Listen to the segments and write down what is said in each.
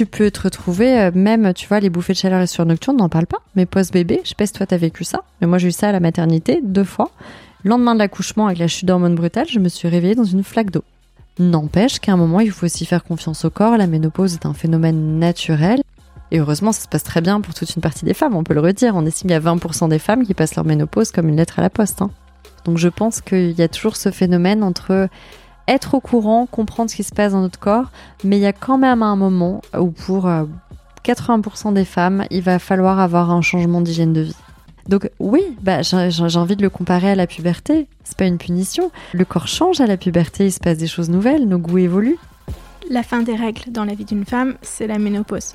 tu peux te retrouver, euh, même, tu vois, les bouffées de chaleur et sur nocturne, n'en parle pas, mais post-bébé, je sais pas si toi t'as vécu ça, mais moi j'ai eu ça à la maternité deux fois. lendemain de l'accouchement, avec la chute d'hormones brutale, je me suis réveillée dans une flaque d'eau. N'empêche qu'à un moment, il faut aussi faire confiance au corps. La ménopause est un phénomène naturel. Et heureusement, ça se passe très bien pour toute une partie des femmes, on peut le redire. On estime qu'il y a 20% des femmes qui passent leur ménopause comme une lettre à la poste. Hein. Donc je pense qu'il y a toujours ce phénomène entre être au courant, comprendre ce qui se passe dans notre corps, mais il y a quand même un moment où pour 80% euh, des femmes, il va falloir avoir un changement d'hygiène de vie. Donc oui, bah, j'ai envie de le comparer à la puberté. C'est pas une punition. Le corps change à la puberté, il se passe des choses nouvelles, nos goûts évoluent. La fin des règles dans la vie d'une femme, c'est la ménopause.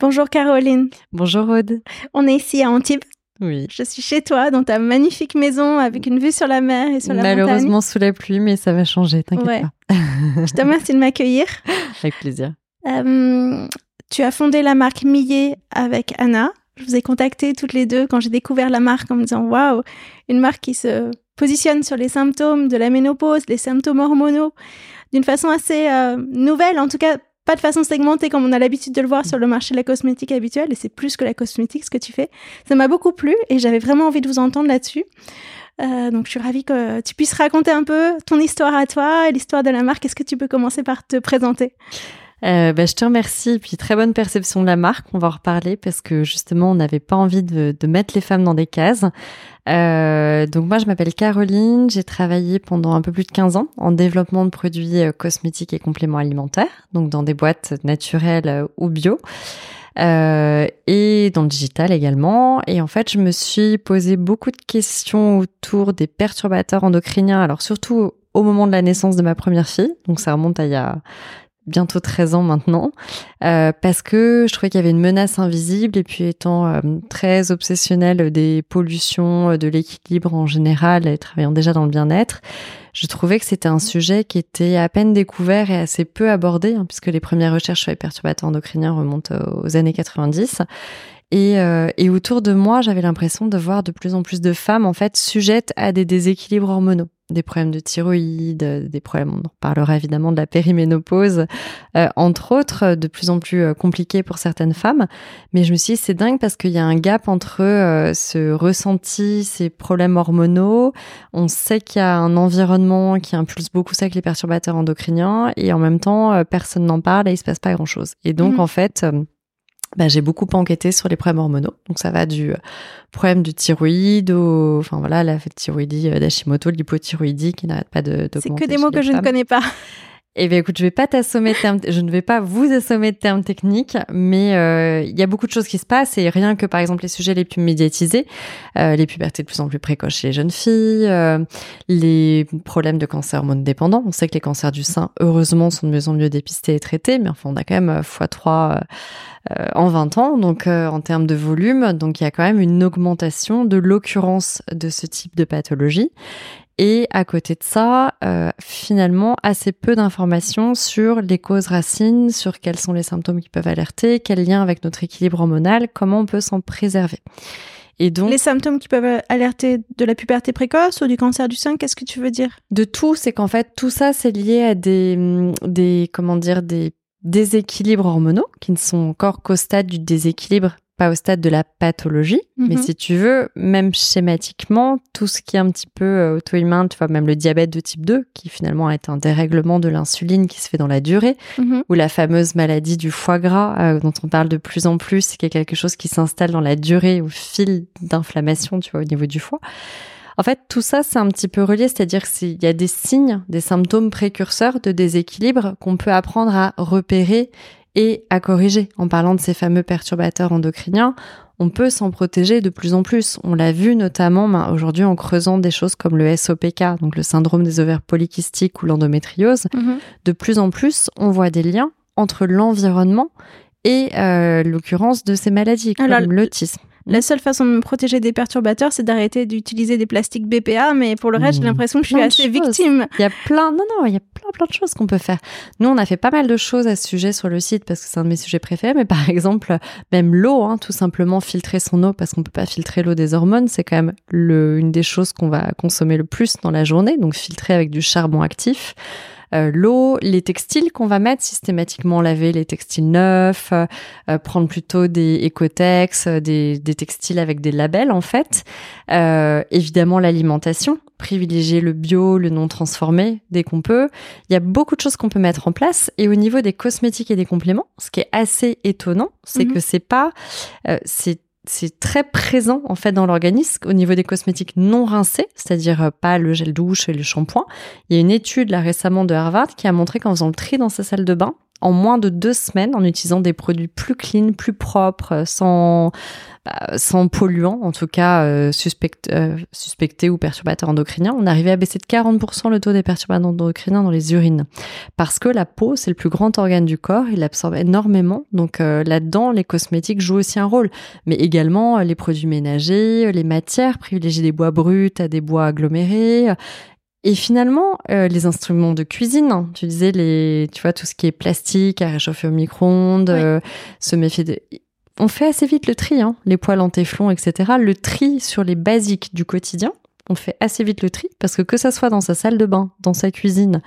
Bonjour Caroline. Bonjour Aude. On est ici à Antibes oui. Je suis chez toi, dans ta magnifique maison, avec une vue sur la mer et sur la montagne. Malheureusement sous la pluie, mais ça va changer, t'inquiète pas. Je te remercie de m'accueillir. Avec plaisir. Euh, tu as fondé la marque Millet avec Anna. Je vous ai contacté toutes les deux quand j'ai découvert la marque en me disant waouh, une marque qui se positionne sur les symptômes de la ménopause, les symptômes hormonaux, d'une façon assez euh, nouvelle, en tout cas pas de façon segmentée comme on a l'habitude de le voir sur le marché de la cosmétique habituelle, et c'est plus que la cosmétique ce que tu fais. Ça m'a beaucoup plu et j'avais vraiment envie de vous entendre là-dessus. Euh, donc je suis ravie que tu puisses raconter un peu ton histoire à toi, l'histoire de la marque. Est-ce que tu peux commencer par te présenter? Euh, bah, je te remercie. Puis très bonne perception de la marque. On va en reparler parce que justement, on n'avait pas envie de, de, mettre les femmes dans des cases. Euh, donc moi, je m'appelle Caroline. J'ai travaillé pendant un peu plus de 15 ans en développement de produits euh, cosmétiques et compléments alimentaires, donc dans des boîtes naturelles euh, ou bio. Euh, et dans le digital également. Et en fait, je me suis posé beaucoup de questions autour des perturbateurs endocriniens. Alors surtout au moment de la naissance de ma première fille, donc ça remonte à il y a bientôt 13 ans maintenant, euh, parce que je trouvais qu'il y avait une menace invisible et puis étant euh, très obsessionnelle des pollutions, euh, de l'équilibre en général et travaillant déjà dans le bien-être, je trouvais que c'était un sujet qui était à peine découvert et assez peu abordé, hein, puisque les premières recherches sur les perturbateurs endocriniens remontent aux années 90. Et, euh, et, autour de moi, j'avais l'impression de voir de plus en plus de femmes en fait sujettes à des déséquilibres hormonaux des problèmes de thyroïde, des problèmes, on en parlera évidemment de la périménopause, euh, entre autres, de plus en plus euh, compliqués pour certaines femmes. Mais je me suis dit, c'est dingue parce qu'il y a un gap entre euh, ce ressenti, ces problèmes hormonaux. On sait qu'il y a un environnement qui impulse beaucoup ça avec les perturbateurs endocriniens et en même temps, personne n'en parle et il se passe pas grand chose. Et donc, mmh. en fait, bah, j'ai beaucoup enquêté sur les problèmes hormonaux. Donc ça va du euh, problème du thyroïde au, enfin voilà, la thyroïdie euh, d'Hashimoto, l'hypothyroïdie qui n'arrête pas de C'est que des mots que je ne connais pas. Eh bien, écoute, je vais pas t'assommer de termes, je ne vais pas vous assommer de termes techniques, mais euh, il y a beaucoup de choses qui se passent et rien que par exemple les sujets les plus médiatisés, euh, les pubertés de plus en plus précoces chez les jeunes filles, euh, les problèmes de cancer hormone dépendant. On sait que les cancers du sein, heureusement, sont de mieux en mieux dépistés et traités, mais enfin, on a quand même x3 en 20 ans, donc en termes de volume, donc il y a quand même une augmentation de l'occurrence de ce type de pathologie. Et à côté de ça, euh, finalement, assez peu d'informations sur les causes racines, sur quels sont les symptômes qui peuvent alerter, quel lien avec notre équilibre hormonal, comment on peut s'en préserver. Et donc, les symptômes qui peuvent alerter de la puberté précoce ou du cancer du sein, qu'est-ce que tu veux dire? De tout, c'est qu'en fait tout ça c'est lié à des, des comment dire des déséquilibres hormonaux qui ne sont encore qu'au stade du déséquilibre pas au stade de la pathologie, mais mhm. si tu veux, même schématiquement, tout ce qui est un petit peu euh, auto-immun, tu vois, même le diabète de type 2, qui finalement est un dérèglement de l'insuline qui se fait dans la durée, mhm. ou la fameuse maladie du foie gras, euh, dont on parle de plus en plus, qui est quelque chose qui s'installe dans la durée au fil d'inflammation, tu vois, au niveau du foie. En fait, tout ça, c'est un petit peu relié, c'est-à-dire qu'il y a des signes, des symptômes précurseurs de déséquilibre qu'on peut apprendre à repérer et à corriger. En parlant de ces fameux perturbateurs endocriniens, on peut s'en protéger de plus en plus. On l'a vu notamment ben, aujourd'hui en creusant des choses comme le SOPK, donc le syndrome des ovaires polykystiques ou l'endométriose. Mhm. De plus en plus, on voit des liens entre l'environnement et euh, l'occurrence de ces maladies, comme l'autisme. La seule façon de me protéger des perturbateurs, c'est d'arrêter d'utiliser des plastiques BPA, mais pour le reste, j'ai mmh. l'impression que je suis assez victime. Il y a plein, non, non, il y a plein, plein de choses qu'on peut faire. Nous, on a fait pas mal de choses à ce sujet sur le site parce que c'est un de mes sujets préférés, mais par exemple, même l'eau, hein, tout simplement filtrer son eau parce qu'on peut pas filtrer l'eau des hormones, c'est quand même le, une des choses qu'on va consommer le plus dans la journée, donc filtrer avec du charbon actif. Euh, l'eau, les textiles qu'on va mettre systématiquement laver les textiles neufs, euh, euh, prendre plutôt des écotex, des, des, textiles avec des labels en fait. évidemment l'alimentation, privilégier le bio, le non transformé dès qu'on peut. Il y a beaucoup de choses qu'on peut mettre en place. Et au niveau des cosmétiques et des compléments, ce qui est assez étonnant, c'est mhm. que c'est pas, c'est c'est très présent en fait dans l'organisme au niveau des cosmétiques non rincés, c'est-à-dire euh, pas le gel douche et le shampoing. Il y a une étude là récemment de Harvard qui a montré qu'en faisant le tri dans sa salle de bain, en moins de deux semaines, en utilisant des produits plus clean, plus propres, euh, sans bah, sans polluants, en tout cas euh, euh, suspectés ou perturbateurs endocriniens, on arrivait à baisser de 40% le taux des perturbateurs endocriniens dans les urines. Parce que la peau, c'est le plus grand organe du corps, il absorbe énormément. Donc euh, là-dedans, les cosmétiques jouent aussi un rôle. Mais également les produits ménagers, les matières, privilégier des bois bruts à des bois agglomérés. Et finalement, les instruments de cuisine, hein, tu disais les, tu vois, tout ce qui est plastique à réchauffer au micro-ondes, se méfier de on fait assez vite le tri, hein, les poils en téflon, etc. Le tri sur les basiques du quotidien, on fait assez vite le tri parce que que ça soit dans sa salle de bain, dans sa cuisine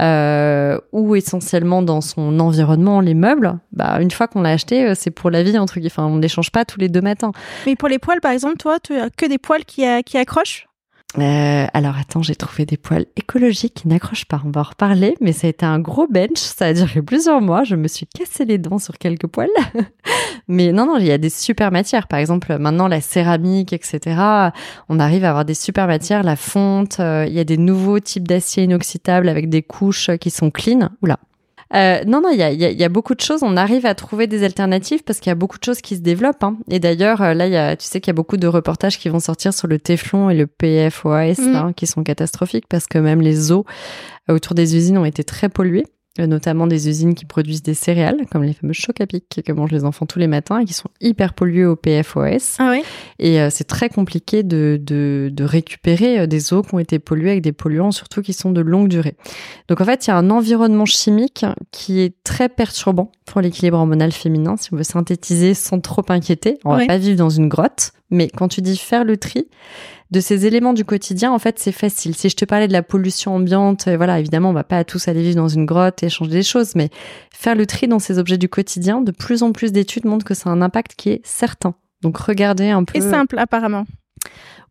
euh, ou essentiellement dans son environnement, les meubles, bah une fois qu'on l'a acheté, euh, c'est pour la vie entre guillemets. Enfin, on ne les change pas tous les deux matins. Mais pour les poils, par exemple, toi, tu as que des poils qui, qui accrochent? Euh, alors attends, j'ai trouvé des poils écologiques qui n'accrochent pas. On va en reparler, mais ça a été un gros bench. Ça a duré plusieurs mois. Je me suis cassé les dents sur quelques poils. mais non, non, il y a des super matières. Par exemple, maintenant la céramique, etc. On arrive à avoir des super matières, la fonte. Euh, il y a des nouveaux types d'acier inoxydable avec des couches qui sont clean. Oula, euh, non, non, il y a, y a, beaucoup de choses. On arrive à trouver des alternatives parce qu'il y a beaucoup de choses qui se développent. Hein. Et d'ailleurs, euh, là, y a, tu sais qu'il y a beaucoup de reportages qui vont sortir sur le Téflon et le PFOAS, mm. hein, qui sont catastrophiques parce que même les eaux euh, autour des usines ont été très polluées. Euh, notamment des usines qui produisent des céréales, comme les fameux chocs à pic que mangent les enfants tous les matins et qui sont hyper pollués au PFOS. Ah oui et euh, c'est très compliqué de, de, de, récupérer euh, des eaux qui ont été polluées avec des polluants, surtout qui sont de longue durée. Donc en fait, il y a un environnement chimique qui est très perturbant pour l'équilibre hormonal féminin, si on veut synthétiser sans trop inquiéter. On va pas vivre dans une grotte, mais quand tu dis faire le tri, de ces éléments du quotidien, en fait, c'est facile. Si je te parlais de la pollution ambiante, euh, voilà, évidemment, on va pas tous aller vivre dans une grotte et changer des choses, mais faire le tri dans ces objets du quotidien, de plus en plus d'études montrent que c'est un impact qui est certain. Donc, regardez un peu. Et simple, apparemment.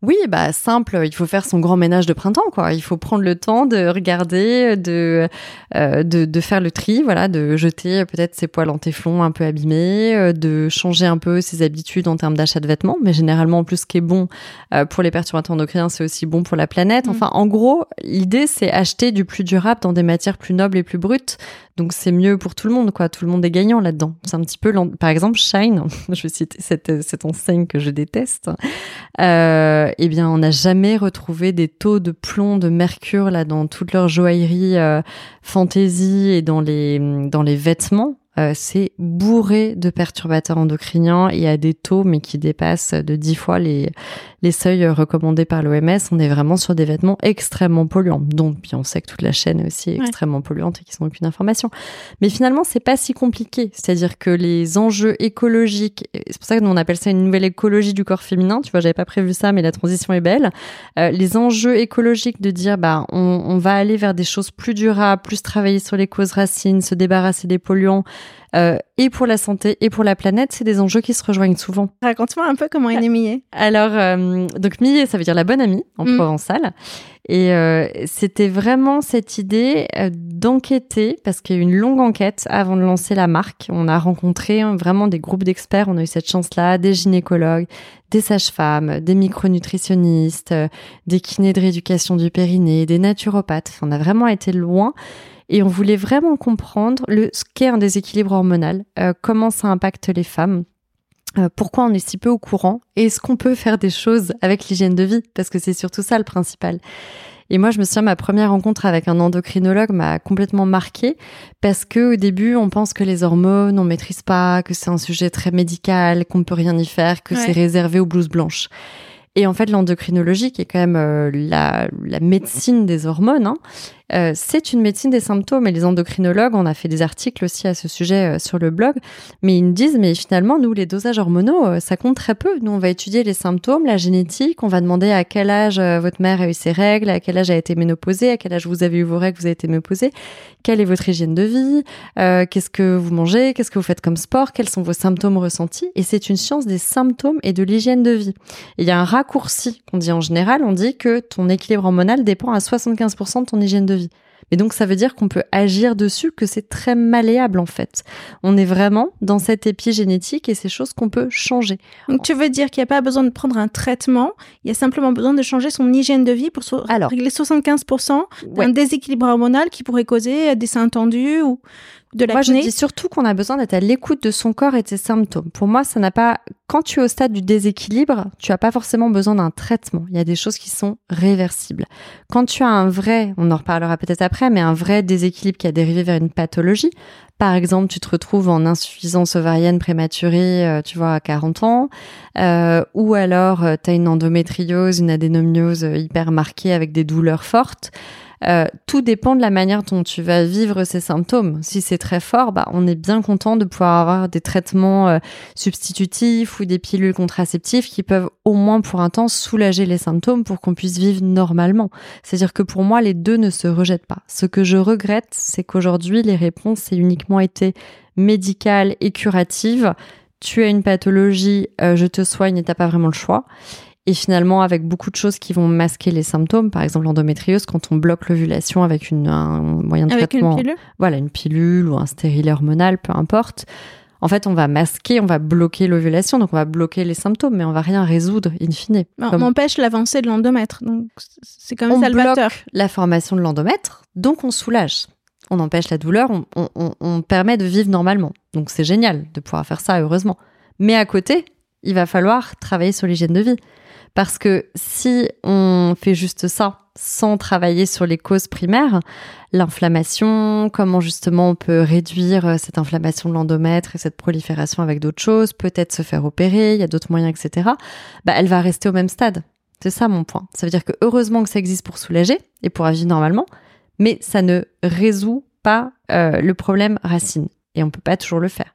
Oui, bah simple, il faut faire son grand ménage de printemps, quoi. Il faut prendre le temps de regarder, de euh, de, de, faire le tri, voilà, de jeter peut-être ses poils en téflon un peu abîmés, euh, de changer un peu ses habitudes en termes d'achat de vêtements. Mais généralement, en plus, ce qui est bon euh, pour les perturbateurs endocriniens, c'est aussi bon pour la planète. Mm. Enfin, en gros, l'idée, c'est acheter du plus durable dans des matières plus nobles et plus brutes. Donc c'est mieux pour tout le monde, quoi. Tout le monde est gagnant là-dedans. C'est un petit peu, par exemple, Shine. je vais citer cette, cette enseigne que je déteste. Euh, eh bien, on n'a jamais retrouvé des taux de plomb, de mercure là dans toute leur joaillerie euh, fantaisie et dans les dans les vêtements. Euh, c'est bourré de perturbateurs endocriniens et à des taux mais qui dépassent de 10 fois les, les seuils recommandés par l'OMS. On est vraiment sur des vêtements extrêmement polluants. Donc, puis on sait que toute la chaîne est aussi extrêmement polluante et qu'ils n'ont aucune information. Mais finalement, c'est pas si compliqué. C'est-à-dire que les enjeux écologiques, c'est pour ça que nous on appelle ça une nouvelle écologie du corps féminin. Tu vois, j'avais pas prévu ça, mais la transition est belle. Euh, les enjeux écologiques de dire, bah, on, on va aller vers des choses plus durables, plus travailler sur les causes racines, se débarrasser des polluants, euh, et pour la santé et pour la planète, c'est des enjeux qui se rejoignent souvent. Raconte-moi un peu comment est née Millet. Alors, euh, donc Millet, ça veut dire la bonne amie en mm. provençal. Et euh, c'était vraiment cette idée d'enquêter, parce qu'il y a eu une longue enquête avant de lancer la marque. On a rencontré vraiment des groupes d'experts, on a eu cette chance-là, des gynécologues, des sages-femmes, des micronutritionnistes, des kinés de rééducation du périnée, des naturopathes. on a vraiment été loin. Et on voulait vraiment comprendre le, ce qu'est un déséquilibre hormonal, euh, comment ça impacte les femmes, euh, pourquoi on est si peu au courant et est-ce qu'on peut faire des choses avec l'hygiène de vie parce que c'est surtout ça le principal. Et moi, je me souviens, ma première rencontre avec un endocrinologue m'a complètement marquée parce que au début, on pense que les hormones, on maîtrise pas, que c'est un sujet très médical, qu'on ne peut rien y faire, que c'est réservé aux blouses blanches. Et en fait, l'endocrinologie, qui est quand même euh, la, la, médecine des hormones, hein, euh, c'est une médecine des symptômes. Et les endocrinologues, on a fait des articles aussi à ce sujet euh, sur le blog, mais ils me disent, mais finalement, nous, les dosages hormonaux, euh, ça compte très peu. Nous, on va étudier les symptômes, la génétique, on va demander à quel âge votre mère a eu ses règles, à quel âge a été ménopausée, à quel âge vous avez eu vos règles, vous avez été ménopausée, quelle est votre hygiène de vie, qu'est-ce que vous mangez, qu'est-ce que vous faites comme sport, quels sont vos symptômes ressentis. Et c'est une science des symptômes et de l'hygiène de vie. il y a un raccourci qu'on dit en général, on dit que ton équilibre hormonal dépend à 75% de ton hygiène de vie. Et donc ça veut dire qu'on peut agir dessus, que c'est très malléable en fait. On est vraiment dans cette épigénétique et ces choses qu'on peut changer. Donc tu veux dire qu'il n'y a pas besoin de prendre un traitement, il y a simplement besoin de changer son hygiène de vie pour régler 75% d'un déséquilibre hormonal qui pourrait causer des seins tendus ou moi, je dis surtout qu'on a besoin d'être à l'écoute de son corps et de ses symptômes. Pour moi, ça n'a pas. Quand tu es au stade du déséquilibre, tu as pas forcément besoin d'un traitement. Il y a des choses qui sont réversibles. Quand tu as un vrai, on en reparlera peut-être après, mais un vrai déséquilibre qui a dérivé vers une pathologie, par exemple, tu te retrouves en insuffisance ovarienne prématurée, euh, tu vois, à 40 ans, euh, ou alors euh, tu as une endométriose, une adénomiose hyper marquée avec des douleurs fortes. Euh, tout dépend de la manière dont tu vas vivre ces symptômes. Si c'est très fort, bah, on est bien content de pouvoir avoir des traitements euh, substitutifs ou des pilules contraceptives qui peuvent au moins pour un temps soulager les symptômes pour qu'on puisse vivre normalement. C'est-à-dire que pour moi, les deux ne se rejettent pas. Ce que je regrette, c'est qu'aujourd'hui, les réponses aient uniquement été médicales et curatives tu as une pathologie, euh, je te soigne et t'as pas vraiment le choix. Et finalement, avec beaucoup de choses qui vont masquer les symptômes, par exemple l'endométriose, quand on bloque l'ovulation avec une, un moyen de avec traitement, une pilule voilà, une pilule ou un stérilet hormonal, peu importe. En fait, on va masquer, on va bloquer l'ovulation, donc on va bloquer les symptômes, mais on va rien résoudre in fine. On empêche l'avancée de l'endomètre, donc c'est comme même salvateur. On bloque la formation de l'endomètre, donc on soulage. On empêche la douleur, on, on, on permet de vivre normalement. Donc c'est génial de pouvoir faire ça, heureusement. Mais à côté, il va falloir travailler sur l'hygiène de vie. Parce que si on fait juste ça sans travailler sur les causes primaires, l'inflammation, comment justement on peut réduire euh, cette inflammation de l'endomètre et cette prolifération avec d'autres choses, peut-être se faire opérer, il y a d'autres moyens, etc., bah, elle va rester au même stade. C'est ça mon point. Ça veut dire que heureusement que ça existe pour soulager et pour agir normalement, mais ça ne résout pas euh, le problème racine et on peut pas toujours le faire.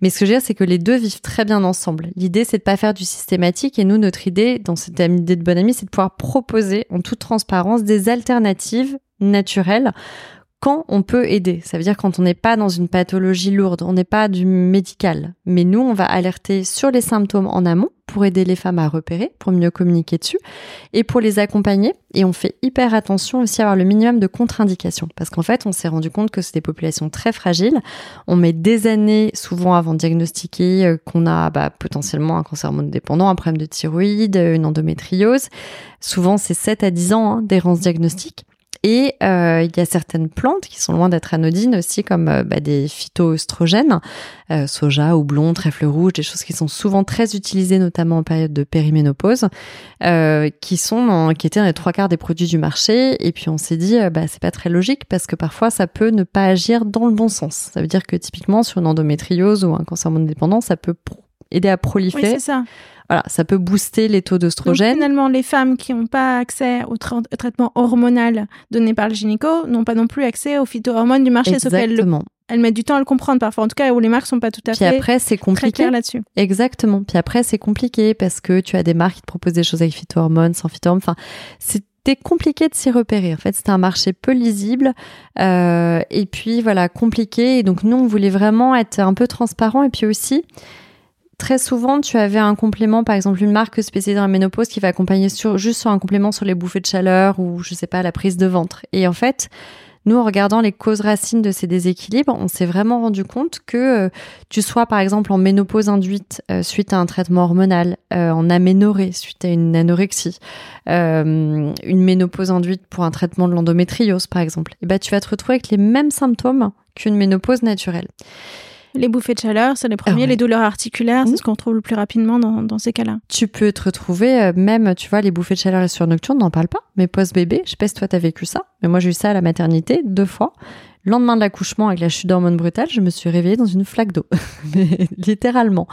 Mais ce que je veux dire, c'est que les deux vivent très bien ensemble. L'idée, c'est de pas faire du systématique et nous, notre idée, dans cette idée de bonne amie, c'est de pouvoir proposer en toute transparence des alternatives naturelles quand on peut aider. Ça veut dire quand on n'est pas dans une pathologie lourde, on n'est pas du médical. Mais nous, on va alerter sur les symptômes en amont pour aider les femmes à repérer, pour mieux communiquer dessus et pour les accompagner. Et on fait hyper attention aussi à avoir le minimum de contre-indications parce qu'en fait, on s'est rendu compte que c'est des populations très fragiles. On met des années souvent avant de diagnostiquer euh, qu'on a bah, potentiellement un cancer hormonodépendant, un problème de thyroïde, une endométriose. Souvent, c'est 7 à 10 ans hein, d'errance diagnostique. Et euh, il y a certaines plantes qui sont loin d'être anodines aussi, comme euh, bah, des phytoestrogènes, euh, soja, houblon, trèfle rouge, des choses qui sont souvent très utilisées, notamment en période de périménopause, qui sont qui étaient dans les trois quarts des produits du marché. Et puis on s'est dit, bah c'est pas très logique parce que parfois ça peut ne pas agir dans le bon sens. Ça veut dire que typiquement sur une endométriose ou un cancer dépendant, ça peut aider à proliférer. Oui, c'est ça. Voilà, ça peut booster les taux d'oestrogène. Finalement, les femmes qui n'ont pas accès au, traitement hormonal donné par le gynéco n'ont pas non plus accès aux phytohormones du marché. Exactement. elles mettent du temps à le comprendre parfois, en tout cas où les marques sont pas tout à Puis fait après, c'est compliqué. là-dessus. Exactement. Puis après, c'est compliqué parce que tu as des marques qui te proposent des choses avec phytohormones, sans phytohormones. Enfin, c'était compliqué de s'y repérer. En fait, c'était un marché peu lisible euh, et puis voilà compliqué. Et donc nous, on voulait vraiment être un peu transparent et puis aussi très souvent, tu avais un complément, par exemple une marque spécialisée dans la ménopause qui va accompagner sur, juste sur un complément sur les bouffées de chaleur ou je sais pas la prise de ventre. Et en fait, Nous, en regardant les causes racines de ces déséquilibres, on s'est vraiment rendu compte que euh, tu sois par exemple en ménopause induite euh, suite à un traitement hormonal, euh, en aménorrhée suite à une anorexie, une ménopause induite pour un traitement de l'endométriose par exemple, et eh ben, tu vas te retrouver avec les mêmes symptômes qu'une ménopause naturelle. Les bouffées de chaleur, c'est les premiers. Ah les douleurs articulaires, c'est mmh. ce qu'on trouve le plus rapidement dans, dans ces cas-là. Tu peux te retrouver, euh, même, tu vois, les bouffées de chaleur et sur nocturne, n'en parle pas. Mais post-bébé, je sais pas si toi t'as vécu ça, mais moi j'ai eu ça à la maternité deux fois. lendemain de l'accouchement, avec la chute d'hormones brutale, je me suis réveillée dans une flaque d'eau. littéralement.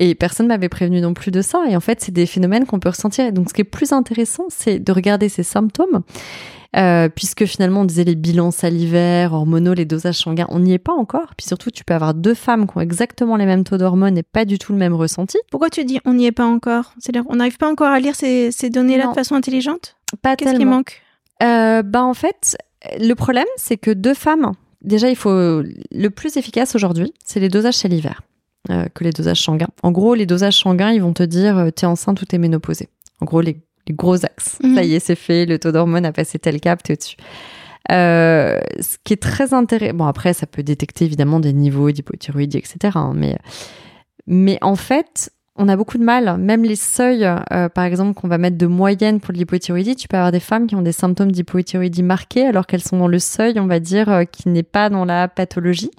Et personne m'avait prévenu non plus de ça. Et en fait, c'est des phénomènes qu'on peut ressentir. Et donc, ce qui est plus intéressant, c'est de regarder ces symptômes euh, puisque finalement on disait les bilans salivaires, hormonaux, les dosages sanguins, on n'y est pas encore. Puis surtout, tu peux avoir deux femmes qui ont exactement les mêmes taux d'hormones et pas du tout le même ressenti. Pourquoi tu dis on n'y est pas encore? C'est-à-dire on n'arrive pas encore à lire ces, données-là de façon intelligente? Pas Qu'est-ce qui manque? Euh, Bah en fait, le problème c'est que deux femmes, déjà il faut le plus efficace aujourd'hui, c'est les dosages salivaires. Euh, que les dosages sanguins. En gros, les dosages sanguins, ils vont te dire euh, t'es enceinte ou t'es ménopausée. En gros, les les gros axes. Mhm. Ça y est, c'est fait, le taux d'hormone a passé tel cap, t'es au-dessus. Euh, ce qui est très intéressant, bon après ça peut détecter évidemment des niveaux d'hypothyroïdie, etc. Hein, mais, mais en fait, on a beaucoup de mal, même les seuils, euh, par exemple, qu'on va mettre de moyenne pour l'hypothyroïdie, tu peux avoir des femmes qui ont des symptômes d'hypothyroïdie marqués alors qu'elles sont dans le seuil, on va dire, euh, qui n'est pas dans la pathologie.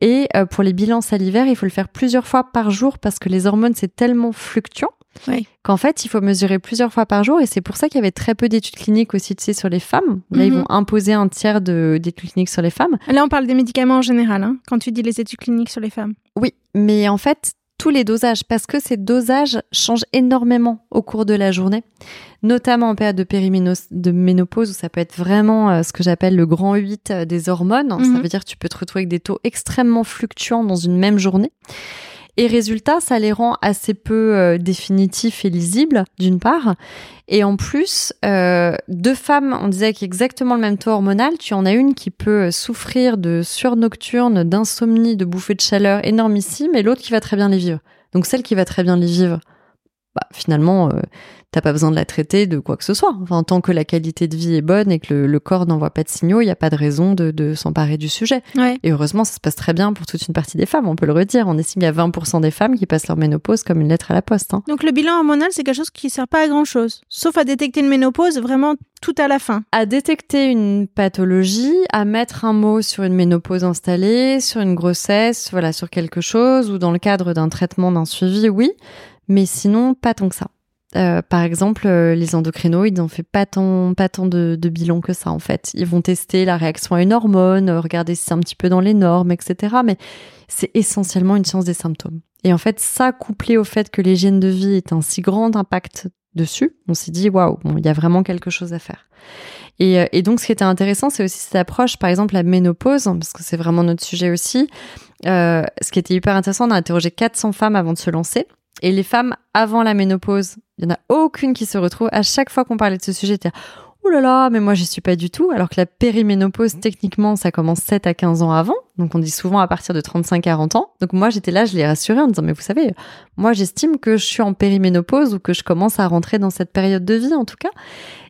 Et pour les bilans salivaires, il faut le faire plusieurs fois par jour parce que les hormones, c'est tellement fluctuant qu'en fait, il faut mesurer plusieurs fois par jour. Et c'est pour ça qu'il y avait très peu d'études cliniques aussi, tu sais, sur les femmes. Là, ils mhm. vont imposer un tiers d'études cliniques sur les femmes. Là, on parle des médicaments en général, hein, quand tu dis les études cliniques sur les femmes. Oui, mais en fait, tous les dosages, parce que ces dosages changent énormément au cours de la journée, notamment en période de périménopause, de ménopause, où ça peut être vraiment euh, ce que j'appelle le grand 8 euh, des hormones. Ça mhm. veut dire que tu peux te retrouver avec des taux extrêmement fluctuants dans une même journée. Et résultat, ça les rend assez peu euh, définitifs et lisibles, d'une part. Et en plus, euh, deux femmes, on disait qu'il exactement le même taux hormonal. Tu en as une qui peut euh, souffrir de surnocturne, d'insomnie, de bouffées de chaleur énormissime, et l'autre qui va très bien les vivre. Donc celle qui va très bien les vivre, bah, finalement, euh, t'as pas besoin de la traiter de quoi que ce soit. Enfin, tant que la qualité de vie est bonne et que le, corps n'envoie pas de signaux, il n'y a pas de raison de, s'emparer du sujet. Et heureusement, ça se passe très bien pour toute une partie des femmes, on peut le redire. On estime qu'il y a 20% des femmes qui passent leur ménopause comme une lettre à la poste. Hein. Donc le bilan hormonal, c'est quelque chose qui sert pas à grand-chose, sauf à détecter une ménopause vraiment tout à la fin. À détecter une pathologie, à mettre un mot sur une ménopause installée, sur une grossesse, voilà, sur quelque chose, ou dans le cadre d'un traitement, d'un suivi, oui. Mais sinon, pas tant que ça. Euh, par exemple, euh, les endocrinoïdes n'ont fait pas tant, pas tant de, de, bilan que ça en fait. Ils vont tester la réaction à une hormone, euh, regarder si c'est un petit peu dans les normes, etc. Mais c'est essentiellement une science des symptômes. Et en fait, ça couplé au fait que l'hygiène de vie est un si grand impact dessus, on s'est dit waouh, bon, il y a vraiment quelque chose à faire. Et, et, donc, ce qui était intéressant, c'est aussi cette approche, par exemple, la ménopause, parce que c'est vraiment notre sujet aussi. Ce qui était hyper intéressant, on a interrogé 400 femmes avant de se lancer. Et les femmes avant la ménopause, il n'y en a aucune qui se retrouve. À chaque fois qu'on parlait de ce sujet, était oh là là, mais moi j'y suis pas du tout. Alors que la périménopause, techniquement, ça commence 7 à 15 ans avant. Donc on dit souvent à partir de 35-40 ans. Donc moi j'étais là, je l'ai rassurée en disant, mais vous savez, moi j'estime que je suis en périménopause ou que je commence à rentrer dans cette période de vie en tout cas.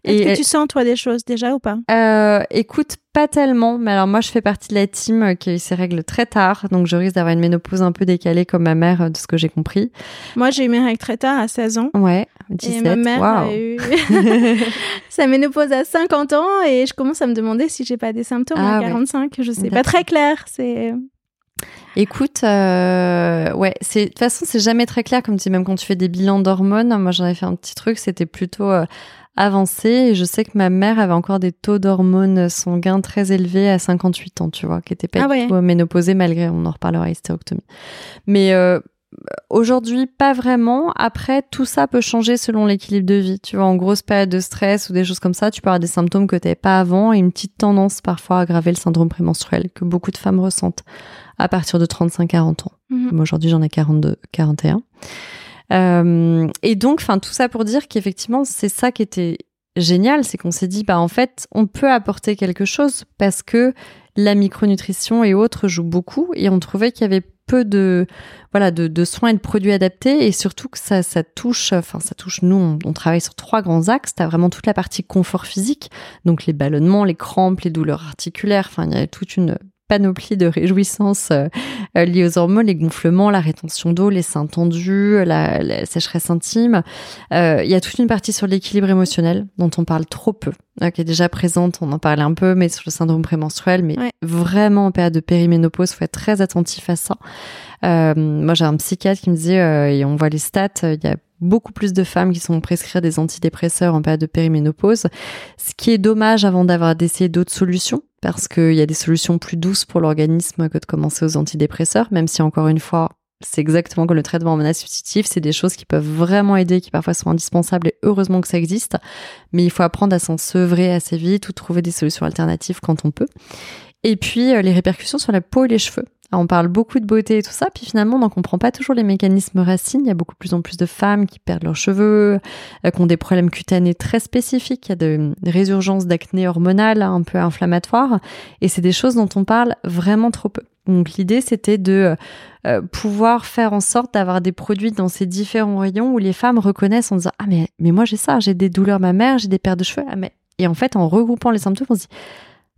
Est-ce que tu sens toi des choses déjà ou pas? Euh, Écoute, pas tellement. Mais alors moi je fais partie de la team qui a eu ses règles très tard. Donc je risque d'avoir une ménopause un peu décalée comme ma mère, de ce que j'ai compris. Moi j'ai eu mes règles très tard à 16 ans. Ouais, 17. Et ma mère a eu sa ménopause à 50 ans et je commence à me demander si j'ai pas des symptômes à 45. Ah Je sais pas très clair. C'est Écoute, euh, ouais, c'est de toute façon c'est jamais très clair comme tu dis même quand tu fais des bilans d'hormones. Moi j'en avais fait un petit truc, c'était plutôt euh, avancé et je sais que ma mère avait encore des taux d'hormones sanguins très élevés à 58 ans, tu vois, qui n'étaient pas ah du tout ménopausés malgré, on en reparlera, hystérectomie. Mais euh, Aujourd'hui, pas vraiment. Après, tout ça peut changer selon l'équilibre de vie. Tu vois, en grosse période de stress ou des choses comme ça, tu peux avoir des symptômes que tu n'avais pas avant et une petite tendance parfois à aggraver le syndrome prémenstruel que beaucoup de femmes ressentent à partir de 35-40 ans. Mhm. Aujourd'hui, j'en ai 42, 41. Euh, et donc, enfin, tout ça pour dire qu'effectivement, c'est ça qui était génial, c'est qu'on s'est dit, bah en fait, on peut apporter quelque chose parce que la micronutrition et autres jouent beaucoup et on trouvait qu'il y avait peu de voilà de, de, soins et de produits adaptés. Et surtout que ça ça touche enfin ça touche nous on, travaille sur trois grands axes. T'as vraiment toute la partie confort physique. Donc les ballonnements les crampes les douleurs articulaires. Enfin il y a toute une panoplie de réjouissances euh, euh, liées aux hormones, les gonflements, la rétention d'eau, les seins tendus, la, sécheresse intime. Euh, il y a toute une partie sur l'équilibre émotionnel dont on parle trop peu, qui est déjà présente, on en parlait un peu, mais sur le syndrome prémenstruel, mais vraiment en période de périménopause, faut être très attentif à ça. Moi, j'ai un psychiatre qui me disait, et on voit les stats, il y a beaucoup plus de femmes qui sont prescrites des antidépresseurs en période de périménopause, ce qui est dommage avant d'avoir d'essayer d'autres solutions parce qu'il y a des solutions plus douces pour l'organisme que de commencer aux antidépresseurs, même si encore une fois, c'est exactement comme le traitement hormonal substitutif, c'est des choses qui peuvent vraiment aider, qui parfois sont indispensables et heureusement que ça existe, mais il faut apprendre à s'en sevrer assez vite ou trouver des solutions alternatives quand on peut. Et puis euh, les répercussions sur la peau et les cheveux. On parle beaucoup de beauté et tout ça, puis finalement, on n'en comprend pas toujours les mécanismes racines. Il y a beaucoup plus en plus de femmes qui perdent leurs cheveux, euh, qui ont des problèmes cutanés très spécifiques. Il y a de résurgences d'acné hormonale un peu inflammatoires. Et c'est des choses dont on parle vraiment trop peu. Donc l'idée, c'était de euh, pouvoir faire en sorte d'avoir des produits dans ces différents rayons où les femmes reconnaissent en disant ah mais moi j'ai ça, j'ai des douleurs mammaires, j'ai des pertes de cheveux. Ah, mais et en fait en regroupant les symptômes, on se dit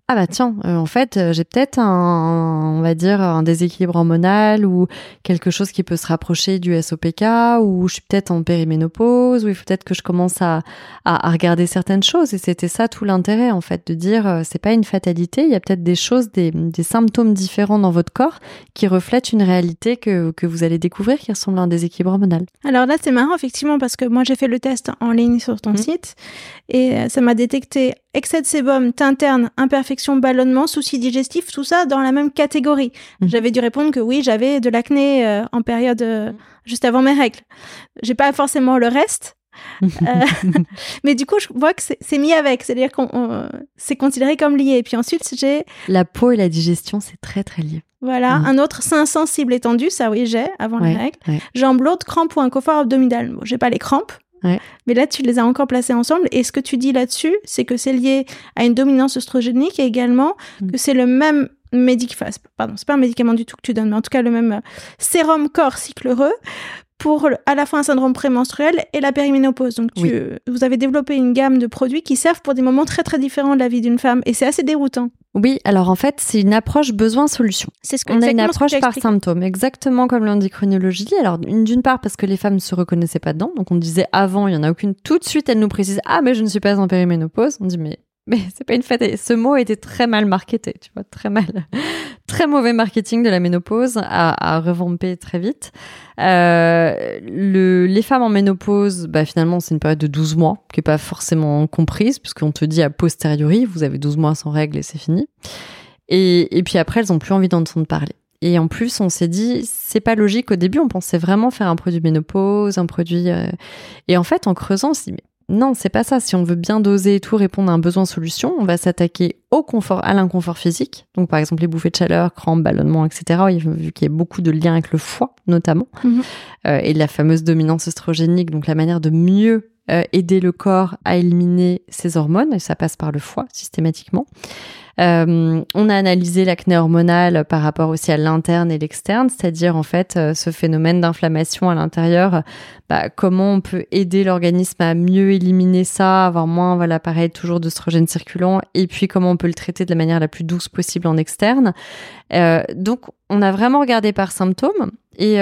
ah bah tiens, euh, en fait, euh, j'ai peut-être un, on va dire, un déséquilibre hormonal ou quelque chose qui peut se rapprocher du SOPK ou je suis peut-être en périménopause ou il faut peut-être que je commence à, à, regarder certaines choses. Et c'était ça tout l'intérêt, en fait, de dire euh, c'est pas une fatalité, il y a peut-être des choses, des, des, symptômes différents dans votre corps qui reflètent une réalité que, que vous allez découvrir qui ressemble à un déséquilibre hormonal. Alors là, c'est marrant, effectivement, parce que moi, j'ai fait le test en ligne sur ton mmh. site et ça m'a détecté excès de sébum, interne, imperfection, ballonnement, soucis digestifs, tout ça dans la même catégorie. Mhm. J'avais dû répondre que oui, j'avais de l'acné euh, en période euh, mhm. juste avant mes règles. J'ai pas forcément le reste. Euh, mais du coup, je vois que c'est mis avec, c'est-à-dire qu'on c'est considéré comme lié. Et puis ensuite, j'ai la peau et la digestion, c'est très très lié. Voilà, mhm. un autre sein sensible étendu, ça oui j'ai avant les règles. Jambes lourdes, crampes ou inconfort abdominal. Bon, j'ai pas les crampes, mais là, tu les as encore placés ensemble. Et ce que tu dis là-dessus, c'est que c'est lié à une dominance oestrogénique et également mm. que c'est le même médicament, pardon, c'est pas un médicament du tout que tu donnes, mais en tout cas le même euh, sérum corps cycle heureux pour à la fois un syndrome prémenstruel et la périménopause. Donc, vous avez développé une gamme de produits qui servent pour des moments très très différents de la vie d'une femme et c'est assez déroutant. Oui, alors en fait, c'est une approche besoin-solution. C'est ce que on a une approche par symptôme, exactement comme l'endocrinologie. Alors d'une part parce que les femmes ne se reconnaissaient pas dedans, donc on disait avant, il y en a aucune. Tout de suite, elle nous précise ah mais je ne suis pas en périménopause. On dit mais mais c'est pas une fête. Ce mot était très mal marketé, tu vois, très mal. très mauvais marketing de la ménopause à, à revamper très vite. Euh, le, les femmes en ménopause, bah, finalement, c'est une période de 12 mois qui est pas forcément comprise puisqu'on te dit a posteriori, vous avez 12 mois sans règles et c'est fini. Et, et puis après, elles ont plus envie d'entendre parler. Et en plus, on s'est dit, c'est pas logique. Au début, on pensait vraiment faire un produit ménopause, un produit. Euh, et en fait, en creusant, on s'est dit, mais non, c'est pas ça. Si on veut bien doser et tout, répondre à un besoin solution, on va s'attaquer au confort, à l'inconfort physique. Donc, par exemple, les bouffées de chaleur, crampes, ballonnements, etc. Vu qu'il y a beaucoup de liens avec le foie, notamment, mhm. euh, et la fameuse dominance oestrogénique, donc la manière de mieux euh, aider le corps à éliminer ses hormones, et ça passe par le foie systématiquement. Euh, on a analysé l'acné hormonal par rapport aussi à l'interne et l'externe, c'est-à-dire en fait euh, ce phénomène d'inflammation à l'intérieur, bah, comment on peut aider l'organisme à mieux éliminer ça, avoir moins, voilà, pareil, toujours d'oestrogène circulant, et puis comment on peut le traiter de la manière la plus douce possible en externe. Euh, donc on a vraiment regardé par symptômes et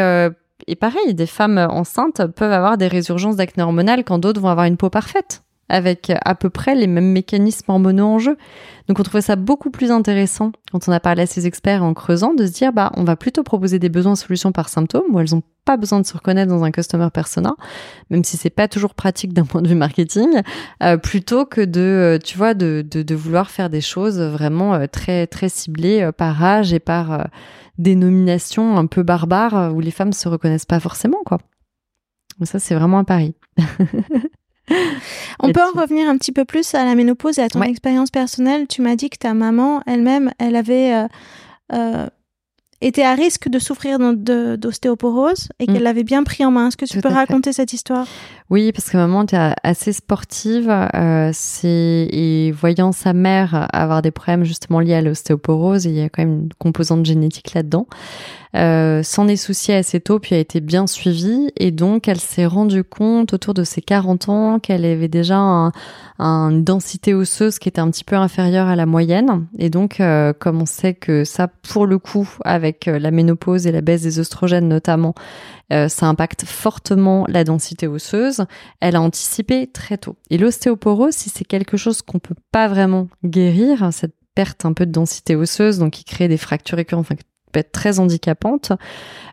et pareil, des femmes enceintes peuvent avoir des résurgences d'acné hormonal quand d'autres vont avoir une peau parfaite avec à peu près les mêmes mécanismes hormonaux en jeu. Donc on trouvait ça beaucoup plus intéressant quand on a parlé à ces experts en creusant de se dire bah on va plutôt proposer des besoins solutions par symptômes où elles n'ont pas besoin de se reconnaître dans un customer persona, même si c'est pas toujours pratique d'un point de vue marketing, euh, plutôt que de euh, tu vois de, de, vouloir faire des choses vraiment euh, très très ciblées par âge et par dénomination un peu barbare où les femmes se reconnaissent pas forcément quoi. Ça c'est vraiment un pari. On peut en revenir un petit peu plus à la ménopause et à ton expérience personnelle. Tu m'as dit que ta maman elle-même, elle avait euh, euh, été à risque de souffrir d'ostéoporose et qu'elle mm. l'avait bien pris en main. Est-ce que tu peux raconter cette histoire? Oui, parce que maman était assez sportive, euh, c'est et voyant sa mère avoir des problèmes justement liés à l'ostéoporose, il y a quand même une composante génétique là-dedans. Euh, s'en est souciée assez tôt, puis a été bien suivie, et donc elle s'est rendue compte autour de ses 40 ans qu'elle avait déjà un, une densité osseuse qui était un petit peu inférieure à la moyenne, et donc euh, comme on sait que ça, pour le coup, avec euh, la ménopause et la baisse des oestrogènes notamment, euh, ça impacte fortement la densité osseuse, elle a anticipé très tôt. Et l'ostéoporose, si c'est quelque chose qu'on peut pas vraiment guérir, cette perte un peu de densité osseuse, donc qui crée des fractures récurrentes, enfin peut être très handicapante.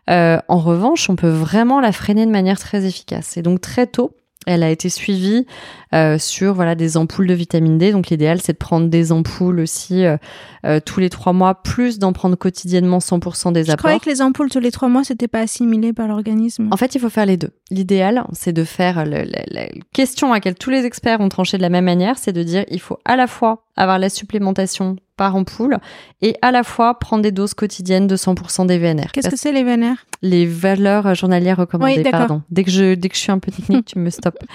Euh, en revanche, on peut vraiment la freiner de manière très efficace. Et donc très tôt, elle a été suivie euh, sur voilà des ampoules de vitamine D. Donc l'idéal c'est de prendre des ampoules aussi euh, euh, tous les trois mois, plus d'en prendre quotidiennement 100% des apports. Je croyais que les ampoules tous les trois mois c'était pas assimilé par l'organisme. En fait, il faut faire les deux. L'idéal c'est de faire le, la question à laquelle tous les experts ont tranché de la même manière, c'est de dire il faut à la fois avoir la supplémentation par ampoule et à la fois prendre des doses quotidiennes de 100% des VNR. Qu'est-ce que c'est les VNR Les valeurs journalières recommandées, pardon. Dès que je dès que je suis un peu technique, tu me stops.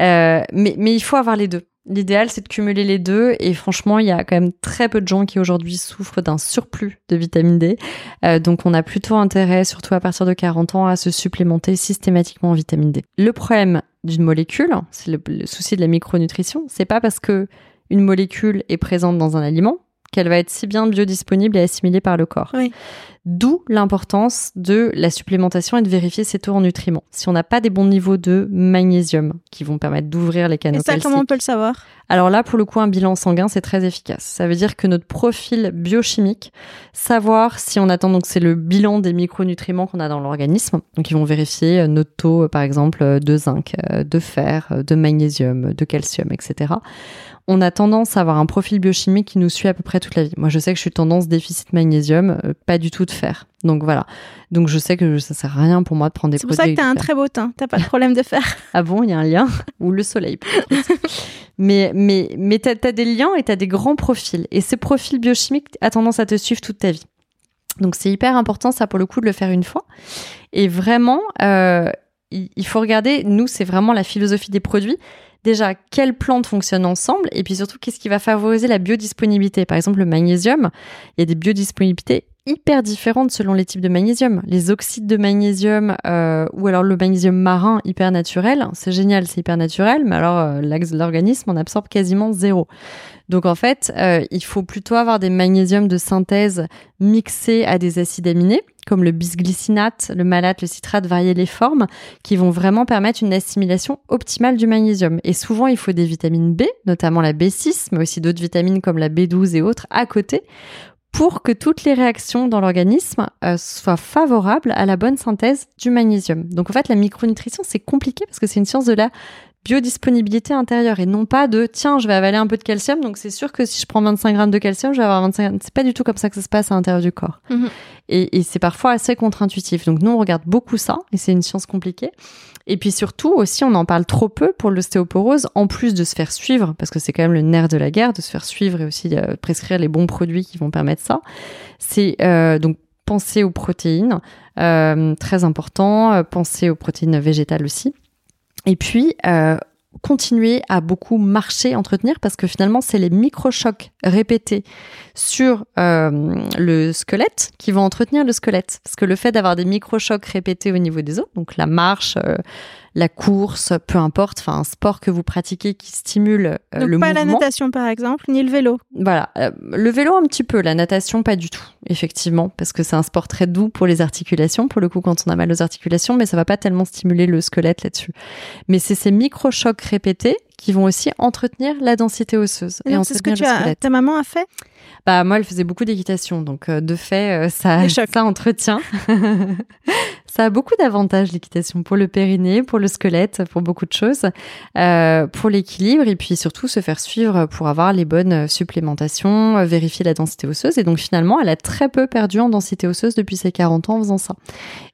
Euh, mais mais il faut avoir les deux. L'idéal, c'est de cumuler les deux. Et franchement, il y a quand même très peu de gens qui aujourd'hui souffrent d'un surplus de vitamine D. Euh, donc, on a plutôt intérêt, surtout à partir de 40 ans, à se supplémenter systématiquement en vitamine D. Le problème d'une molécule, c'est le, le, souci de la micronutrition, c'est pas parce que une molécule est présente dans un aliment qu'elle va être si bien biodisponible et assimilée par le corps. D'où l'importance de la supplémentation et de vérifier ses taux en nutriments. Si on n'a pas des bons niveaux de magnésium qui vont permettre d'ouvrir les canaux Et ça, comment on peut le savoir? Alors là, pour le coup, un bilan sanguin, c'est très efficace. Ça veut dire que notre profil biochimique, savoir si on attend, donc c'est le bilan des micronutriments qu'on a dans l'organisme. Donc ils vont vérifier euh, notre taux, euh, par exemple, euh, de zinc, de fer, de magnésium, de calcium, etc on a tendance à avoir un profil biochimique qui nous suit à peu près toute la vie. Moi, je sais que je suis tendance déficit magnésium, euh, pas du tout de fer. Donc voilà. Donc je sais que ça sert à rien pour moi de prendre des produits. C'est pour ça que tu as un très beau teint. T'as pas de problème de fer. ah bon, il y a un lien ou le soleil. mais mais mais t'as as des liens et t'as des grands profils. Et ce profil biochimique a tendance à te suivre toute ta vie. Donc c'est hyper important ça pour le coup de le faire une fois. Et vraiment, euh, il faut regarder. Nous, c'est vraiment la philosophie des produits déjà quelles plantes fonctionnent ensemble et puis surtout qu'est-ce qui va favoriser la biodisponibilité? Par exemple, le magnésium, il y a des biodisponibilités hyper différentes selon les types de magnésium. Les oxydes de magnésium euh, ou alors le magnésium marin hyper naturel, c'est génial, c'est hyper naturel, mais alors euh, l'organisme en absorbe quasiment zéro. Donc en fait, euh, il faut plutôt avoir des magnésiums de synthèse mixés à des acides aminés, comme le bisglycinate, le malate, le citrate, varier les formes, qui vont vraiment permettre une assimilation optimale du magnésium. Et souvent, il faut des vitamines B, notamment la B6, mais aussi d'autres vitamines comme la B12 et autres à côté, pour que toutes les réactions dans l'organisme euh, soient favorables à la bonne synthèse du magnésium. Donc en fait, la micronutrition, c'est compliqué parce que c'est une science de la biodisponibilité intérieure et non pas de tiens, je vais avaler un peu de calcium, donc c'est sûr que si je prends 25 grammes de calcium, je vais avoir 25 C'est pas du tout comme ça que ça se passe à l'intérieur du corps. Mhm. Et, et c'est parfois assez contre-intuitif. Donc nous, on regarde beaucoup ça et c'est une science compliquée. Et puis surtout aussi, on en parle trop peu pour l'ostéoporose, en plus de se faire suivre, parce que c'est quand même le nerf de la guerre, de se faire suivre et aussi euh, prescrire les bons produits qui vont permettre ça. C'est euh, donc penser aux protéines, euh, très important, euh, penser aux protéines végétales aussi. Et puis, euh, continuer à beaucoup marcher, entretenir, parce que finalement, c'est les microchocs répétés sur euh, le squelette qui vont entretenir le squelette. Parce que le fait d'avoir des microchocs répétés au niveau des os, donc la marche, euh, la course, peu importe, enfin un sport que vous pratiquez qui stimule euh, Donc le pas la natation par exemple, ni le vélo. Voilà, euh, le vélo un petit peu, la natation pas du tout, effectivement, parce que c'est un sport très doux pour les articulations, pour le coup quand on a mal aux articulations, mais ça va pas tellement stimuler le squelette là-dessus. Mais c'est ces micro-chocs répétés qui vont aussi entretenir la densité osseuse et, et c'est ce que tu as, ta maman a fait? Bah moi, elle faisait beaucoup d'équitation, donc euh, de fait, ça, ça entretient. Ça a beaucoup d'avantages l'équitation pour le périnée, pour le squelette, pour beaucoup de choses, euh, pour l'équilibre et puis surtout se faire suivre pour avoir les bonnes supplémentations, euh, vérifier la densité osseuse. Et donc finalement, elle a très peu perdu en densité osseuse depuis ses 40 ans en faisant ça.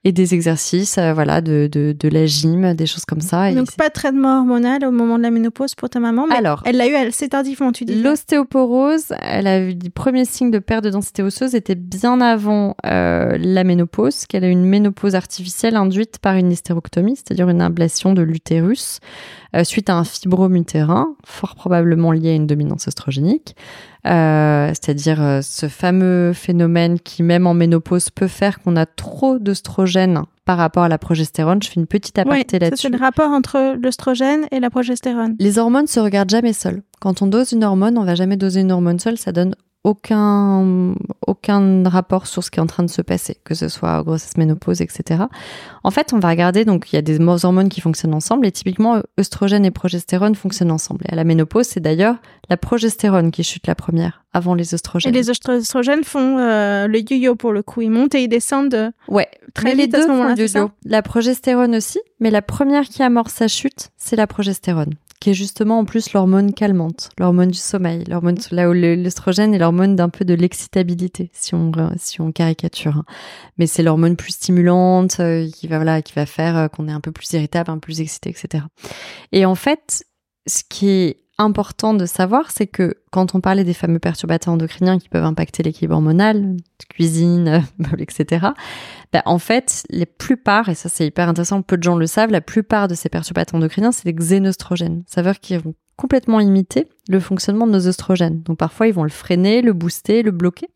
Et des exercices, euh, voilà, de, de, de, la gym, des choses comme ça. Donc pas de traitement hormonal au moment de la ménopause pour ta maman. Mais Alors, elle l'a eu assez tardivement, tu dis. L'ostéoporose, elle a eu des premiers signes de perte de densité osseuse, était bien avant euh, la ménopause, qu'elle a une ménopause artificielle induite par une hystérectomie, c'est-à-dire une ablation de l'utérus euh, suite à un fibrome utérin, fort probablement lié à une dominance oestrogénique. Euh, c'est-à-dire ce fameux phénomène qui, même en ménopause, peut faire qu'on a trop d'œstrogène par rapport à la progestérone. Je fais une petite aparté là-dessus. C'est le rapport entre l'œstrogène et la progestérone. Les hormones se regardent jamais seules. Quand on dose une hormone, on va jamais doser une hormone seule, ça donne aucun, aucun rapport sur ce qui est en train de se passer, que ce soit grossesse, ménopause, etc. En fait, on va regarder, donc il y a des hormones qui fonctionnent ensemble, et typiquement, œstrogène et progestérone fonctionnent ensemble. Et à la ménopause, c'est d'ailleurs la progestérone qui chute la première, avant les œstrogènes. Et les œstrogènes font euh, le yo-yo pour le coup, ils montent et ils descendent ouais. très vite à ce moment-là. La progestérone aussi, mais la première qui amorce sa chute, c'est la progestérone qui est justement en plus l'hormone calmante, l'hormone du sommeil, l'hormone là où l'estrogène est l'hormone d'un peu de l'excitabilité, si on si on caricature. Hein. Mais c'est l'hormone plus stimulante euh, qui va voilà qui va faire euh, qu'on est un peu plus irritable, un peu plus excité, etc. Et en fait, ce qui est important de savoir, c'est que quand on parlait des fameux perturbateurs endocriniens qui peuvent impacter l'équilibre hormonal, cuisine, etc., bah, en fait, les plupart, et ça c'est hyper intéressant, peu de gens le savent, la plupart de ces perturbateurs endocriniens, c'est des xénostrogènes. Ça veut dire complètement imiter le fonctionnement de nos oestrogènes. Donc parfois, ils vont le freiner, le booster, le bloquer.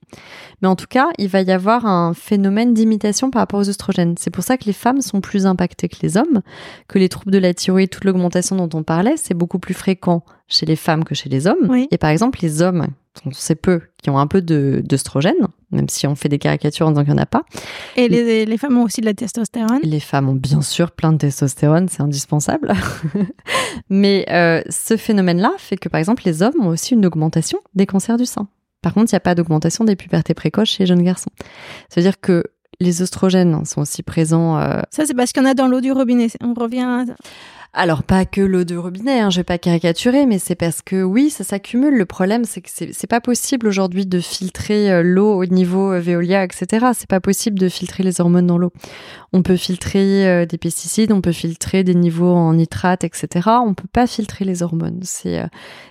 Mais en tout cas, il va y avoir un phénomène d'imitation par rapport aux oestrogènes. C'est pour ça que les femmes sont plus impactées que les hommes, que les troubles de la thyroïde, toute l'augmentation dont on parlait, c'est beaucoup plus fréquent chez les femmes que chez les hommes. Et par exemple, les hommes, on sait peu, qui ont un peu d'œstrogène, même si on fait des caricatures en disant qu'il n'y en a pas. Et les, les, femmes ont aussi de la testostérone Les femmes ont bien sûr plein de testostérone, c'est indispensable. Mais euh, ce phénomène-là fait que, par exemple, les hommes ont aussi une augmentation des cancers du sein. Par contre, il n'y a pas d'augmentation des pubertés précoces chez les jeunes garçons. Ça veut dire que les oestrogènes sont aussi présents. Euh, Ça, c'est parce qu'il y en a dans l'eau du robinet. On revient. Alors pas que l'eau de robinet, hein, je vais pas caricaturer, mais c'est parce que oui, ça s'accumule. Le problème, c'est que c'est pas possible aujourd'hui de filtrer euh, l'eau au niveau euh, Veolia, etc. C'est pas possible de filtrer les hormones dans l'eau. On peut filtrer euh, des pesticides, on peut filtrer des niveaux en nitrate, etc. On peut pas filtrer les hormones. C'est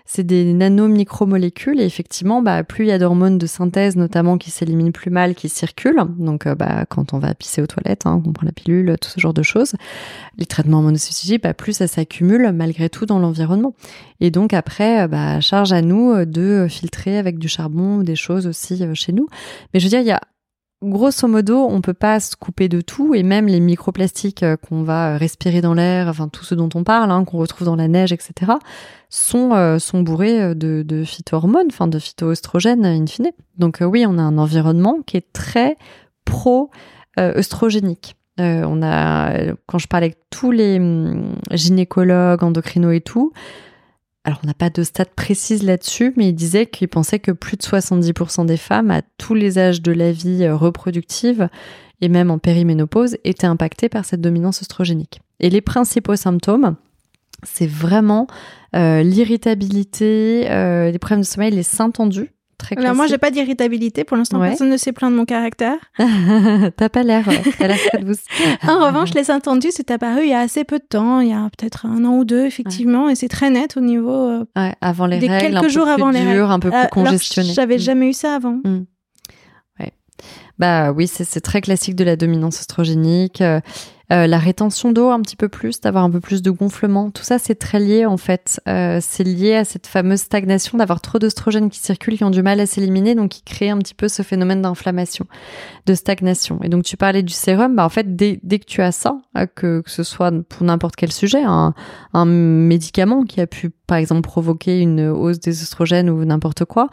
c'est des nano-micromolécules et effectivement, bah, plus il y a d'hormones de synthèse, notamment qui s'éliminent plus mal, qui circulent. Donc, bah, quand on va pisser aux toilettes, hein, qu'on prend la pilule, tout ce genre de choses, les traitements hormonocytiques, bah, plus ça s'accumule malgré tout dans l'environnement. Et donc après, euh, bah, charge à nous euh, de filtrer avec du charbon ou des choses aussi euh, chez nous. Mais je veux dire, grosso modo, on peut pas se couper de tout et même les microplastiques qu'on va respirer dans l'air, enfin tout ce dont on parle, hein, qu'on retrouve dans la neige, etc., sont bourrés de, phytohormones, enfin de phytoestrogènes in fine. Donc oui, on a un environnement qui est très pro œstrogénique. Euh, on a, quand je parlais avec tous les hum, gynécologues, endocrinos et tout, alors on n'a pas de stats précises là-dessus, mais ils disaient qu'ils pensaient que plus de 70% des femmes à tous les âges de la vie euh, reproductive et même en périménopause étaient impactées par cette dominance oestrogénique. Et les principaux symptômes, c'est vraiment euh, l'irritabilité, les problèmes de sommeil, les seins tendus, alors moi, j'ai pas d'irritabilité. Pour l'instant, personne ne sait plaint de mon caractère. T'as pas l'air. l'air très douce. en revanche, les intendus, c'est apparu il y a assez peu de temps, il y a peut-être un an ou deux, effectivement, et c'est très net au niveau. Euh, ouais, avant les des règles, quelques jours avant les règles, un peu plus euh, congestionné. J'avais mm. jamais eu ça avant. Mm. Bah oui, c'est très classique de la dominance oestrogénique. Euh, euh, la rétention d'eau un petit peu plus, d'avoir un peu plus de gonflement, tout ça c'est très lié en fait. Euh, c'est lié à cette fameuse stagnation, d'avoir trop d'oestrogènes qui circulent, qui ont du mal à s'éliminer, donc qui crée un petit peu ce phénomène d'inflammation, de stagnation. Et donc tu parlais du sérum, bah en fait dès, dès que tu as ça, euh, que, que ce soit pour n'importe quel sujet, un, un médicament qui a pu par exemple provoquer une hausse des oestrogènes ou n'importe quoi,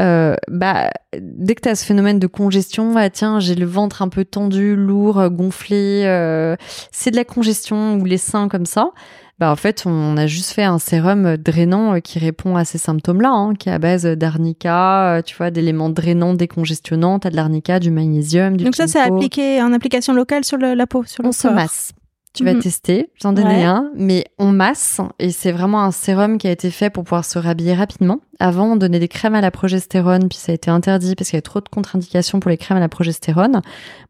euh, bah dès que tu as ce phénomène de congestion, ah tiens j'ai le ventre un peu tendu, lourd, gonflé. Euh, c'est de la congestion ou les seins comme ça, bah en fait on a juste fait un sérum drainant euh, qui répond à ces symptômes-là, hein, qui est à base d'arnica, tu vois, d'éléments drainants, décongestionnants, t'as de l'arnica, du magnésium, du Donc ça c'est appliqué en application locale sur la peau, sur le On se masse. Tu vas mhm. tester, j'en donner un, mais on masse et c'est vraiment un sérum qui a été fait pour pouvoir se rhabiller rapidement. Avant, on donnait des crèmes à la progestérone, puis ça a été interdit parce qu'il y avait trop de contre-indications pour les crèmes à la progestérone.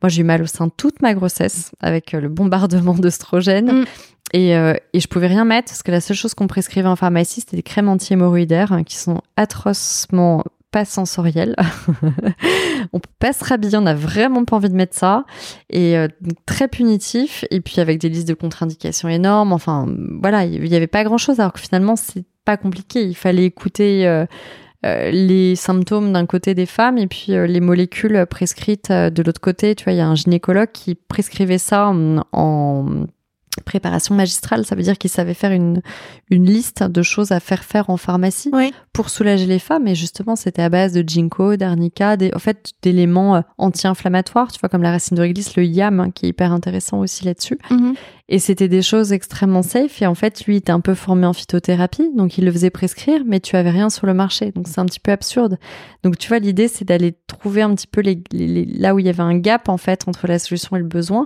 Moi, j'ai eu mal au sein toute ma grossesse avec euh, le bombardement d'oestrogène. Mm. Et, euh, et je pouvais rien mettre parce que la seule chose qu'on prescrivait en pharmacie, c'était des crèmes anti-hémorroïdaires hein, qui sont atrocement sensoriel. on peut pas se rhabiller, on n'a vraiment pas envie de mettre ça. Et euh, très punitif. Et puis avec des listes de contre-indications énormes. Enfin, voilà, il y avait pas grand-chose. Alors que finalement, c'est pas compliqué. Il fallait écouter euh, euh, les symptômes d'un côté des femmes et puis les molécules prescrites de l'autre côté. Tu vois, il y a un gynécologue qui prescrivait ça en préparation magistrale, ça veut dire qu'il savait faire une, une liste de choses à faire faire en pharmacie pour soulager les femmes. Et justement, c'était à base de ginkgo, d'arnica, des, en fait, d'éléments euh, anti-inflammatoires, tu vois, comme la racine de réglisse, le yam, hein, qui est hyper intéressant aussi là-dessus. Mhm. Et c'était des choses extrêmement safe. Et en fait, lui, il était un peu formé en phytothérapie, donc il le faisait prescrire, mais tu avais rien sur le marché. Donc c'est un petit peu absurde. Donc tu vois, l'idée, c'est d'aller trouver un petit peu les, là où il y avait un gap, en fait, entre la solution et le besoin.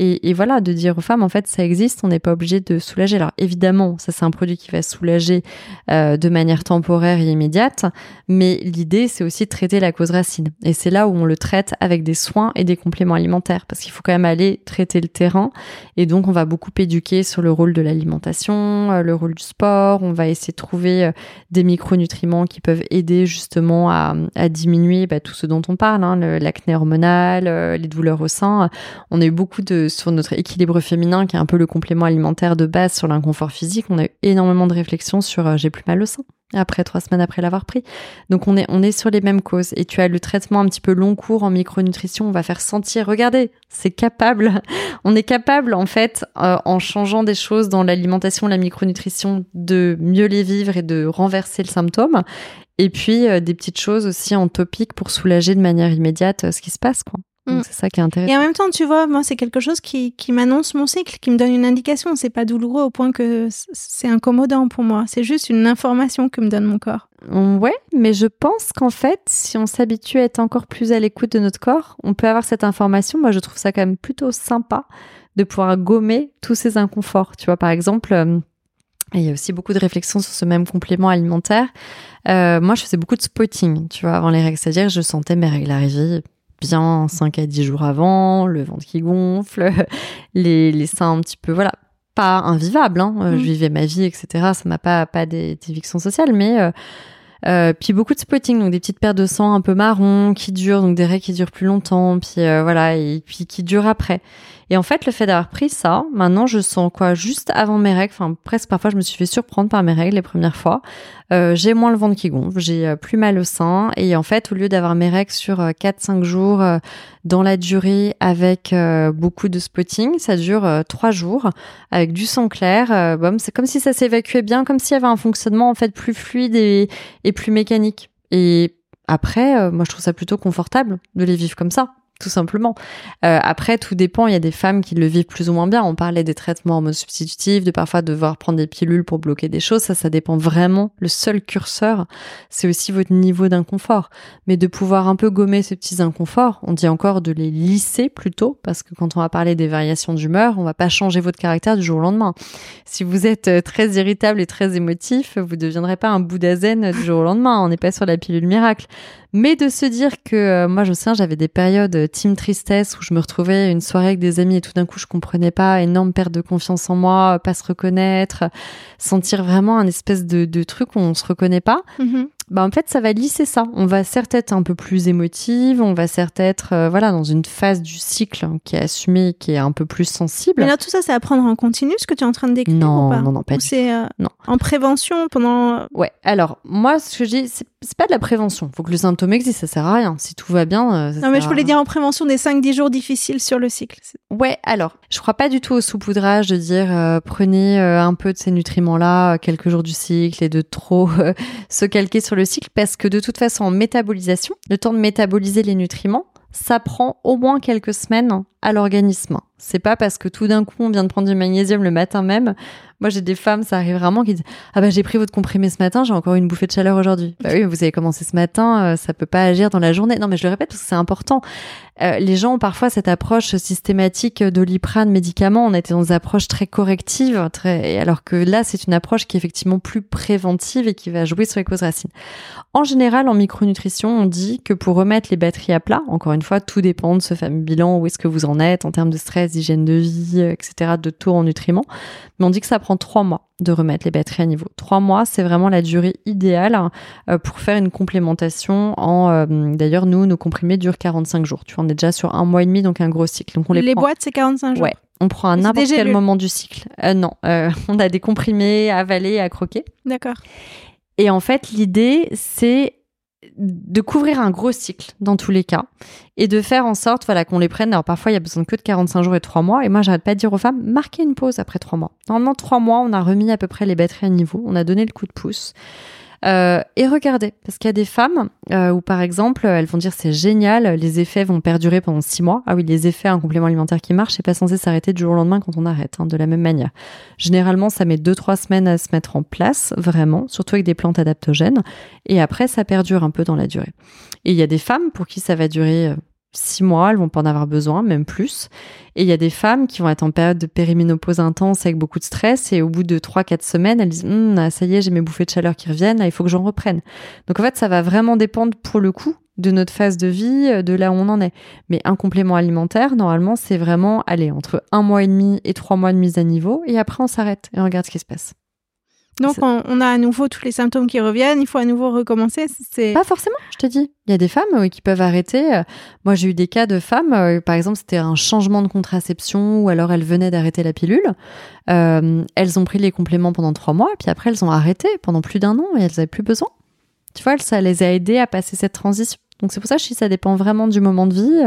Et, et voilà, de dire aux femmes, en fait, ça existe, on n'est pas obligé de soulager. Alors évidemment, ça c'est un produit qui va soulager euh, de manière temporaire et immédiate, mais l'idée, c'est aussi de traiter la cause racine. Et c'est là où on le traite avec des soins et des compléments alimentaires, parce qu'il faut quand même aller traiter le terrain. Et donc, on va beaucoup éduquer sur le rôle de l'alimentation, euh, le rôle du sport. On va essayer de trouver euh, des micronutriments qui peuvent aider justement à, diminuer bah, tout ce dont on parle, hein, l'acné hormonal, euh, les douleurs au sein. On a eu beaucoup de sur notre équilibre féminin, qui est un peu le complément alimentaire de base sur l'inconfort physique. On a eu énormément de réflexions sur j'ai plus mal au sein après trois semaines après l'avoir pris. Donc on est on est sur les mêmes causes et tu as le traitement un petit peu long cours en micronutrition, on va faire sentir regardez, c'est capable. On est capable en fait euh, en changeant des choses dans l'alimentation, la micronutrition de mieux les vivre et de renverser le symptôme et puis euh, des petites choses aussi en topique pour soulager de manière immédiate euh, ce qui se passe quoi. Mm. c'est ça qui est intéressant. Et en même temps, tu vois, moi, c'est quelque chose qui, qui m'annonce mon cycle, qui me donne une indication. C'est pas douloureux au point que c'est incommodant pour moi. C'est juste une information que me donne mon corps. Mm, ouais, mais je pense qu'en fait, si on s'habitue à être encore plus à l'écoute de notre corps, on peut avoir cette information. Moi, je trouve ça quand même plutôt sympa de pouvoir gommer tous ces inconforts. Tu vois, par exemple, euh, il y a aussi beaucoup de réflexions sur ce même complément alimentaire. Euh, moi, je faisais beaucoup de spotting, tu vois, avant les règles. C'est-à-dire, je sentais mes règles arriver bien 5 à 10 jours avant, le ventre qui gonfle, les, les seins un petit peu, voilà, pas invivables. Hein. Euh, je mm. vivais ma vie, etc. Ça m'a pas pas des évictions sociales, mais euh, euh, puis beaucoup de spotting, donc des petites paires de sang un peu marron qui durent, donc des raies qui durent plus longtemps, puis euh, voilà, et puis qui durent après. Et en fait, le fait d'avoir pris ça, maintenant, je sens quoi Juste avant mes règles, enfin presque parfois, je me suis fait surprendre par mes règles les premières fois. Euh, j'ai moins le ventre qui gonfle, j'ai euh, plus mal au sein, et en fait, au lieu d'avoir mes règles sur 4-5 jours dans la durée avec beaucoup de spotting, ça dure 3 jours avec du sang clair. c'est comme si ça s'évacuait bien, comme s'il y avait un fonctionnement en fait plus fluide et et plus mécanique. Et après, euh, moi, je trouve ça plutôt confortable de les vivre comme ça tout simplement. Euh, après, tout dépend. Il y a des femmes qui le vivent plus ou moins bien. On parlait des traitements en mode substitutif, de parfois devoir prendre des pilules pour bloquer des choses. Ça, ça dépend vraiment. Le seul curseur, c'est aussi votre niveau d'inconfort. Mais de pouvoir un peu gommer ces petits inconforts, on dit encore de les lisser plutôt, parce que quand on va parler des variations d'humeur, on va pas changer votre caractère du jour au lendemain. Si vous êtes euh, très irritable et très émotif, vous deviendrez pas un Bouddha zen du jour au lendemain. On n'est pas sur la pilule miracle. Mais de se dire que euh, moi, je sais, j'avais des périodes euh, team tristesse où je me retrouvais une soirée avec des amis et tout d'un coup, je comprenais pas, énorme perte de confiance en moi, pas se reconnaître, sentir vraiment un espèce de, de truc où on se reconnaît pas. Mm-hmm bah en fait ça va lisser ça. On va certes être un peu plus émotive, on va certes être euh, voilà dans une phase du cycle qui est assumée, qui est un peu plus sensible. Mais là tout ça c'est à prendre en continu ce que tu es en train de décrire non, ou pas Non non pas c'est euh, non. en prévention pendant Ouais, alors moi ce que je dis c'est pas de la prévention, faut que le symptôme existe, ça sert à rien. Si tout va bien euh, Non mais je voulais dire en prévention des 5 10 jours difficiles sur le cycle. Ouais, alors, je crois pas du tout au saupoudrage de dire prenez un peu de ces nutriments là quelques jours du cycle et de trop se calquer sur le cycle parce que de toute façon, en métabolisation, le temps de métaboliser les nutriments, ça prend au moins quelques semaines à l'organisme. C'est pas parce que tout d'un coup on vient de prendre du magnésium le matin même. Moi j'ai des femmes, ça arrive vraiment qui disent ah bah j'ai pris votre comprimé ce matin, j'ai encore une bouffée de chaleur aujourd'hui. Bah oui, vous avez commencé ce matin, euh, ça peut pas agir dans la journée. Non mais je le répète parce que c'est important. Euh, les gens ont parfois cette approche systématique d'oliprane médicament. On était dans des approches très correctives, très alors que là c'est une approche qui est effectivement plus préventive et qui va jouer sur les causes racines. En général, en micronutrition, on dit que pour remettre les batteries à plat, encore une fois, tout dépend de ce fameux bilan où est-ce que vous en êtes en termes de stress, d'hygiène de vie, etc., de taux en nutriments. Mais on dit que ça prend prend trois mois de remettre les batteries à niveau. Trois mois, c'est vraiment la durée idéale euh, pour faire une complémentation. En euh, d'ailleurs, nous, nos comprimés durent 45 jours. Tu vois, on est déjà sur un mois et demi, donc un gros cycle. Donc on les, Les prend- boîtes, c'est 45 jours. Ouais, on prend à n'importe quel moment du cycle. Euh, non, euh, on a des comprimés à avaler et à croquer. D'accord. Et en fait, l'idée, c'est de couvrir un gros cycle dans tous les cas et de faire en sorte voilà qu'on les prenne. Alors parfois il y a besoin que de 45 jours et 3 mois et moi j'arrête pas de dire aux femmes marquez une pause après 3 mois. Normalement 3 mois on a remis à peu près les batteries à niveau on a donné le coup de pouce Euh, et regardez parce qu'il y a des femmes euh, où par exemple elles vont dire c'est génial les effets vont perdurer pendant 6 mois ah oui les effets un complément alimentaire qui marche c'est pas censé s'arrêter du jour au lendemain quand on arrête hein, de la même manière Généralement, ça met 2-3 semaines à se mettre en place, vraiment, surtout avec des plantes adaptogènes. Et après, ça perdure un peu dans la durée. Et il y a des femmes pour qui ça va durer 6 mois, elles vont pas en avoir besoin, même plus. Et il y a des femmes qui vont être en période de périménopause intense avec beaucoup de stress et au bout de 3-4 semaines, elles disent Hum, ah, ça y est, j'ai mes bouffées de chaleur qui reviennent, là, il faut que j'en reprenne. Donc en fait, ça va vraiment dépendre pour le coup de notre phase de vie, euh, de là où on en est. Mais un complément alimentaire, normalement, c'est vraiment aller entre un mois et demi et trois mois de mise à niveau, et après on s'arrête et on regarde ce qui se passe. Donc, on, on a à nouveau tous les symptômes qui reviennent. Il faut à nouveau recommencer. C'est Pas forcément, je te dis. Il y a des femmes euh, qui peuvent arrêter. Euh, Moi, j'ai eu des cas de femmes, euh, par exemple, c'était un changement de contraception ou alors elles venaient d'arrêter la pilule. Euh, elles ont pris les compléments pendant trois mois, puis après, elles ont arrêté pendant plus d'un an et elles n'avaient plus besoin. Tu vois, ça les a aidées à passer cette transition. Donc, c'est pour ça que je dis ça dépend vraiment du moment de vie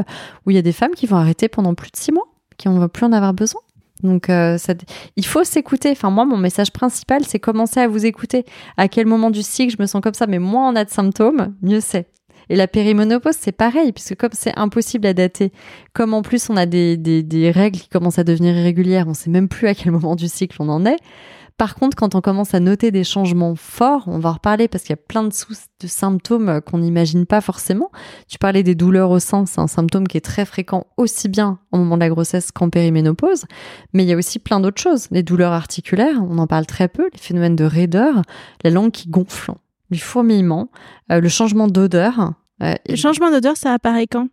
où il y a des femmes qui vont arrêter pendant plus de six mois, qui ne vont plus en avoir besoin. Donc, euh, ça, il faut s'écouter. Enfin, moi, mon message principal, c'est commencer à vous écouter. À quel moment du cycle je me sens comme ça, mais moins on a de symptômes, mieux c'est. Et la périménopause, c'est pareil, puisque comme c'est impossible à dater, comme en plus on a des, des, des règles qui commencent à devenir irrégulières, on sait même plus à quel moment du cycle on en est. Par contre, quand on commence à noter des changements forts, on va en reparler parce qu'il y a plein de, sous de symptômes euh, qu'on n'imagine pas forcément. Tu parlais des douleurs au sein, c'est un symptôme qui est très fréquent aussi bien au moment de la grossesse qu'en périménopause. Mais il y a aussi plein d'autres choses. Les douleurs articulaires, on en parle très peu, les phénomènes de raideur, la langue qui gonfle, du fourmillement, euh, le changement d'odeur. euh, le changement d'odeur, ça apparaît quand?